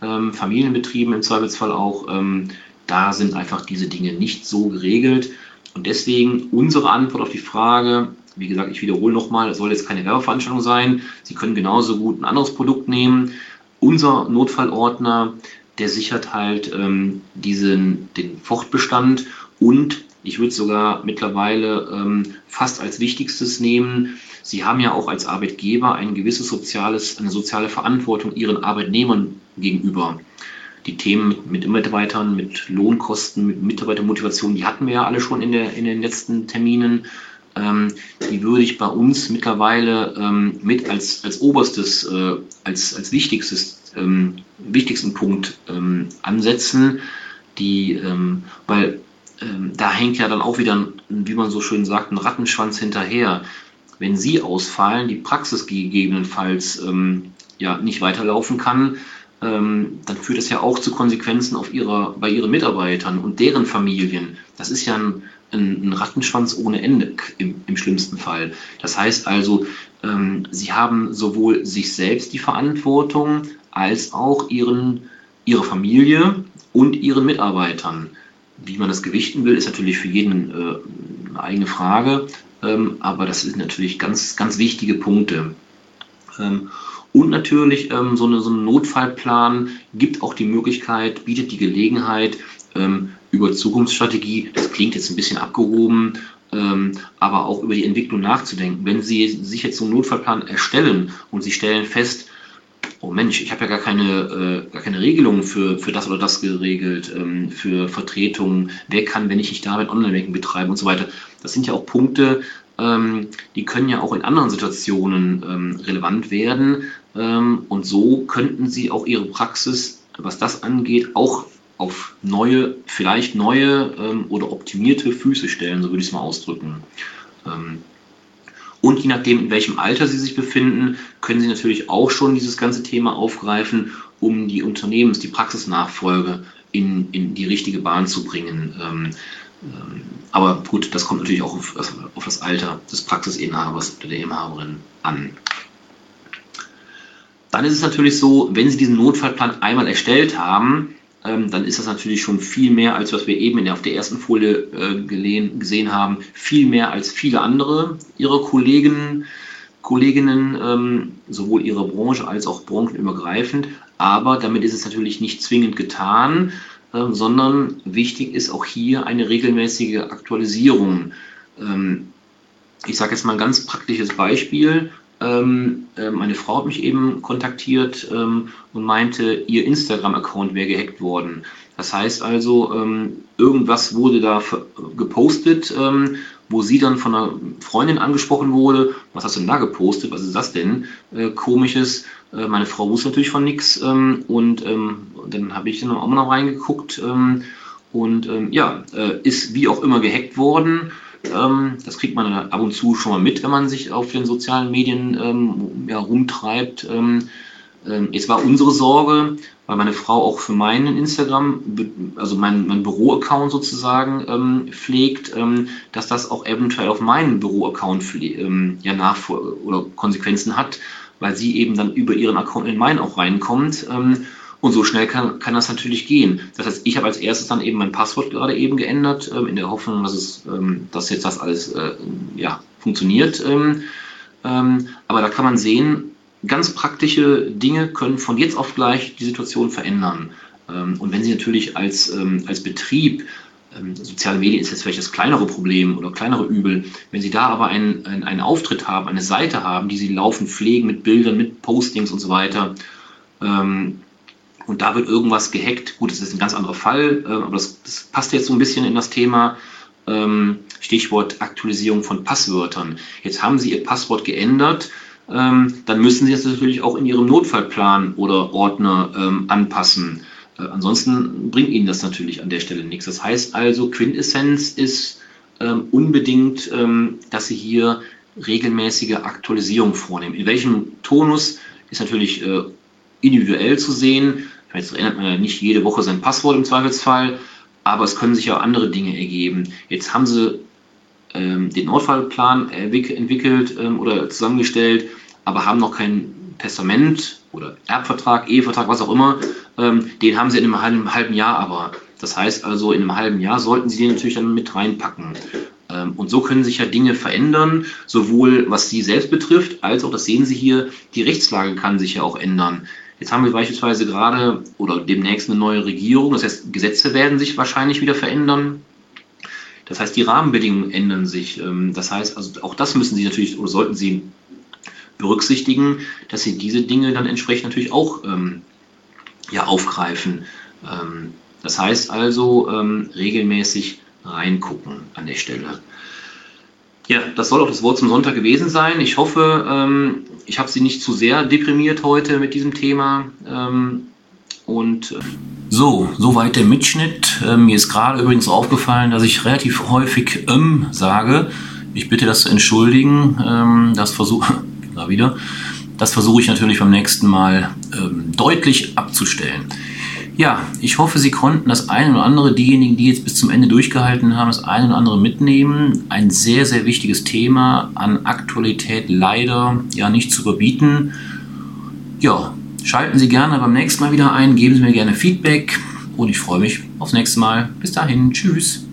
ähm, Familienbetrieben im Zweifelsfall auch, ähm, da sind einfach diese Dinge nicht so geregelt. Und deswegen unsere Antwort auf die Frage, wie gesagt, ich wiederhole nochmal, es soll jetzt keine Werbeveranstaltung sein. Sie können genauso gut ein anderes Produkt nehmen. Unser Notfallordner der sichert halt ähm, diesen, den Fortbestand und ich würde sogar mittlerweile ähm, fast als wichtigstes nehmen. Sie haben ja auch als Arbeitgeber ein gewisses soziales, eine soziale Verantwortung Ihren Arbeitnehmern gegenüber. Die Themen mit, mit Mitarbeitern, mit Lohnkosten, mit Mitarbeitermotivation, die hatten wir ja alle schon in, der, in den letzten Terminen. Ähm, die würde ich bei uns mittlerweile ähm, mit als, als oberstes, äh, als, als wichtigstes ähm, wichtigsten Punkt ähm, ansetzen, die, ähm, weil ähm, da hängt ja dann auch wieder, wie man so schön sagt, ein Rattenschwanz hinterher. Wenn Sie ausfallen, die Praxis gegebenenfalls ja nicht weiterlaufen kann, ähm, dann führt das ja auch zu Konsequenzen auf ihrer, bei Ihren Mitarbeitern und deren Familien. Das ist ja ein, ein, ein Rattenschwanz ohne Ende im, im, schlimmsten Fall. Das heißt also, ähm, Sie haben sowohl sich selbst die Verantwortung, als auch ihren, ihre Familie und ihren Mitarbeitern. Wie man das gewichten will, ist natürlich für jeden äh, eine eigene Frage, ähm, aber das sind natürlich ganz, ganz wichtige Punkte. Und natürlich ähm, so, eine, so ein Notfallplan gibt auch die Möglichkeit, bietet die Gelegenheit, ähm, über Zukunftsstrategie, das klingt jetzt ein bisschen abgehoben, ähm, aber auch über die Entwicklung nachzudenken. Wenn Sie sich jetzt so einen Notfallplan erstellen und Sie stellen fest, oh Mensch, ich habe ja gar keine, äh, gar keine Regelung für, für das oder das geregelt, ähm, für Vertretungen, wer kann, wenn ich nicht da bin, Online-Banking betreiben und so weiter. Das sind ja auch Punkte, ähm, die können ja auch in anderen Situationen ähm, relevant werden. Ähm, und so könnten sie auch ihre Praxis, was das angeht, auch auf neue, vielleicht neue ähm, oder optimierte Füße stellen, so würde ich es mal ausdrücken. Ähm, und je nachdem, in welchem Alter Sie sich befinden, können Sie natürlich auch schon dieses ganze Thema aufgreifen, um die Unternehmens-, die Praxisnachfolge in, in die richtige Bahn zu bringen. Aber gut, das kommt natürlich auch auf, auf das Alter des Praxisinhabers oder der Inhaberin an. Dann ist es natürlich so, wenn Sie diesen Notfallplan einmal erstellt haben, ähm, dann ist das natürlich schon viel mehr, als was wir eben in der, auf der ersten Folie äh, gelehen, gesehen haben, viel mehr als viele andere ihrer Kollegen, Kolleginnen, ähm, sowohl ihrer Branche als auch branchenübergreifend. Aber damit ist es natürlich nicht zwingend getan, äh, sondern wichtig ist auch hier eine regelmäßige Aktualisierung. Ähm, ich sage jetzt mal ein ganz praktisches Beispiel. Ähm, äh, meine Frau hat mich eben kontaktiert ähm, und meinte, ihr Instagram-Account wäre gehackt worden. Das heißt also, ähm, irgendwas wurde da gepostet, ähm, wo sie dann von einer Freundin angesprochen wurde. Was hast du denn da gepostet? Was ist das denn? Äh, komisches. Äh, meine Frau wusste natürlich von nichts ähm, und ähm, dann habe ich dann auch mal noch reingeguckt und ja, äh, ist wie auch immer gehackt worden. Ähm, das kriegt man ab und zu schon mal mit, wenn man sich auf den sozialen Medien ähm, ja, rumtreibt. Ähm, ähm es war unsere Sorge, weil meine Frau auch für meinen Instagram, also mein, mein Büro-Account sozusagen ähm, pflegt, ähm, dass das auch eventuell auf meinen Büro-Account ja Nachfolge oder Konsequenzen hat, weil sie eben dann über ihren Account in meinen auch reinkommt. Und so schnell kann, kann das natürlich gehen. Das heißt, ich habe als erstes dann eben mein Passwort gerade eben geändert, ähm, in der Hoffnung, dass, es, ähm, dass jetzt das alles äh, ja, funktioniert. Ähm, ähm, aber da kann man sehen, ganz praktische Dinge können von jetzt auf gleich die Situation verändern. Ähm, und wenn Sie natürlich als, ähm, als Betrieb soziale Medien ist jetzt vielleicht das kleinere Problem oder kleinere Übel. Wenn Sie da aber einen, einen, einen Auftritt haben, eine Seite haben, die Sie laufen, pflegen mit Bildern, mit Postings und so weiter, und da wird irgendwas gehackt. Gut, das ist ein ganz anderer Fall, äh, aber das, das, passt jetzt so ein bisschen in das Thema. ähm, Stichwort Aktualisierung von Passwörtern. Jetzt haben Sie Ihr Passwort geändert, ähm, dann müssen Sie das natürlich auch in Ihrem Notfallplan oder Ordner ähm, anpassen. Äh, ansonsten bringt Ihnen das natürlich an der Stelle nichts. Das heißt also, Quintessenz ist unbedingt, dass Sie hier regelmäßige Aktualisierung vornehmen. In welchem Tonus ist natürlich äh, individuell zu sehen. Jetzt ändert man ja nicht jede Woche sein Passwort im Zweifelsfall, aber es können sich ja andere Dinge ergeben. Jetzt haben Sie ähm, den Notfallplan entwickelt ähm, oder zusammengestellt, aber haben noch kein Testament oder Erbvertrag, Ehevertrag, was auch immer. Ähm, den haben Sie in einem halben, halben Jahr aber. Das heißt also, in einem halben Jahr sollten Sie den natürlich dann mit reinpacken. Ähm, und so können sich ja Dinge verändern, sowohl was Sie selbst betrifft, als auch, das sehen Sie hier, die Rechtslage kann sich ja auch ändern. Jetzt haben wir beispielsweise gerade oder demnächst eine neue Regierung, das heißt, Gesetze werden sich wahrscheinlich wieder verändern. Das heißt, die Rahmenbedingungen ändern sich. Ähm, das heißt, also auch das müssen Sie natürlich oder sollten Sie berücksichtigen, dass Sie diese Dinge dann entsprechend natürlich auch ähm, ja, aufgreifen. Ähm, das heißt also ähm, regelmäßig reingucken an der Stelle. Ja, das soll auch das Wort zum Sonntag gewesen sein. Ich hoffe, ähm, ich habe Sie nicht zu sehr deprimiert heute mit diesem Thema. Ähm, und äh so, soweit der Mitschnitt. Ähm, mir ist gerade übrigens aufgefallen, dass ich relativ häufig ähm sage. Ich bitte das zu entschuldigen. Ähm, das versuche wieder. Das versuche ich natürlich beim nächsten Mal ähm, deutlich abzustellen. Ja, ich hoffe, Sie konnten das eine oder andere, diejenigen, die jetzt bis zum Ende durchgehalten haben, das eine oder andere mitnehmen. Ein sehr, sehr wichtiges Thema an Aktualität leider ja nicht zu überbieten. Ja, schalten Sie gerne beim nächsten Mal wieder ein, geben Sie mir gerne Feedback und ich freue mich aufs nächste Mal. Bis dahin, tschüss.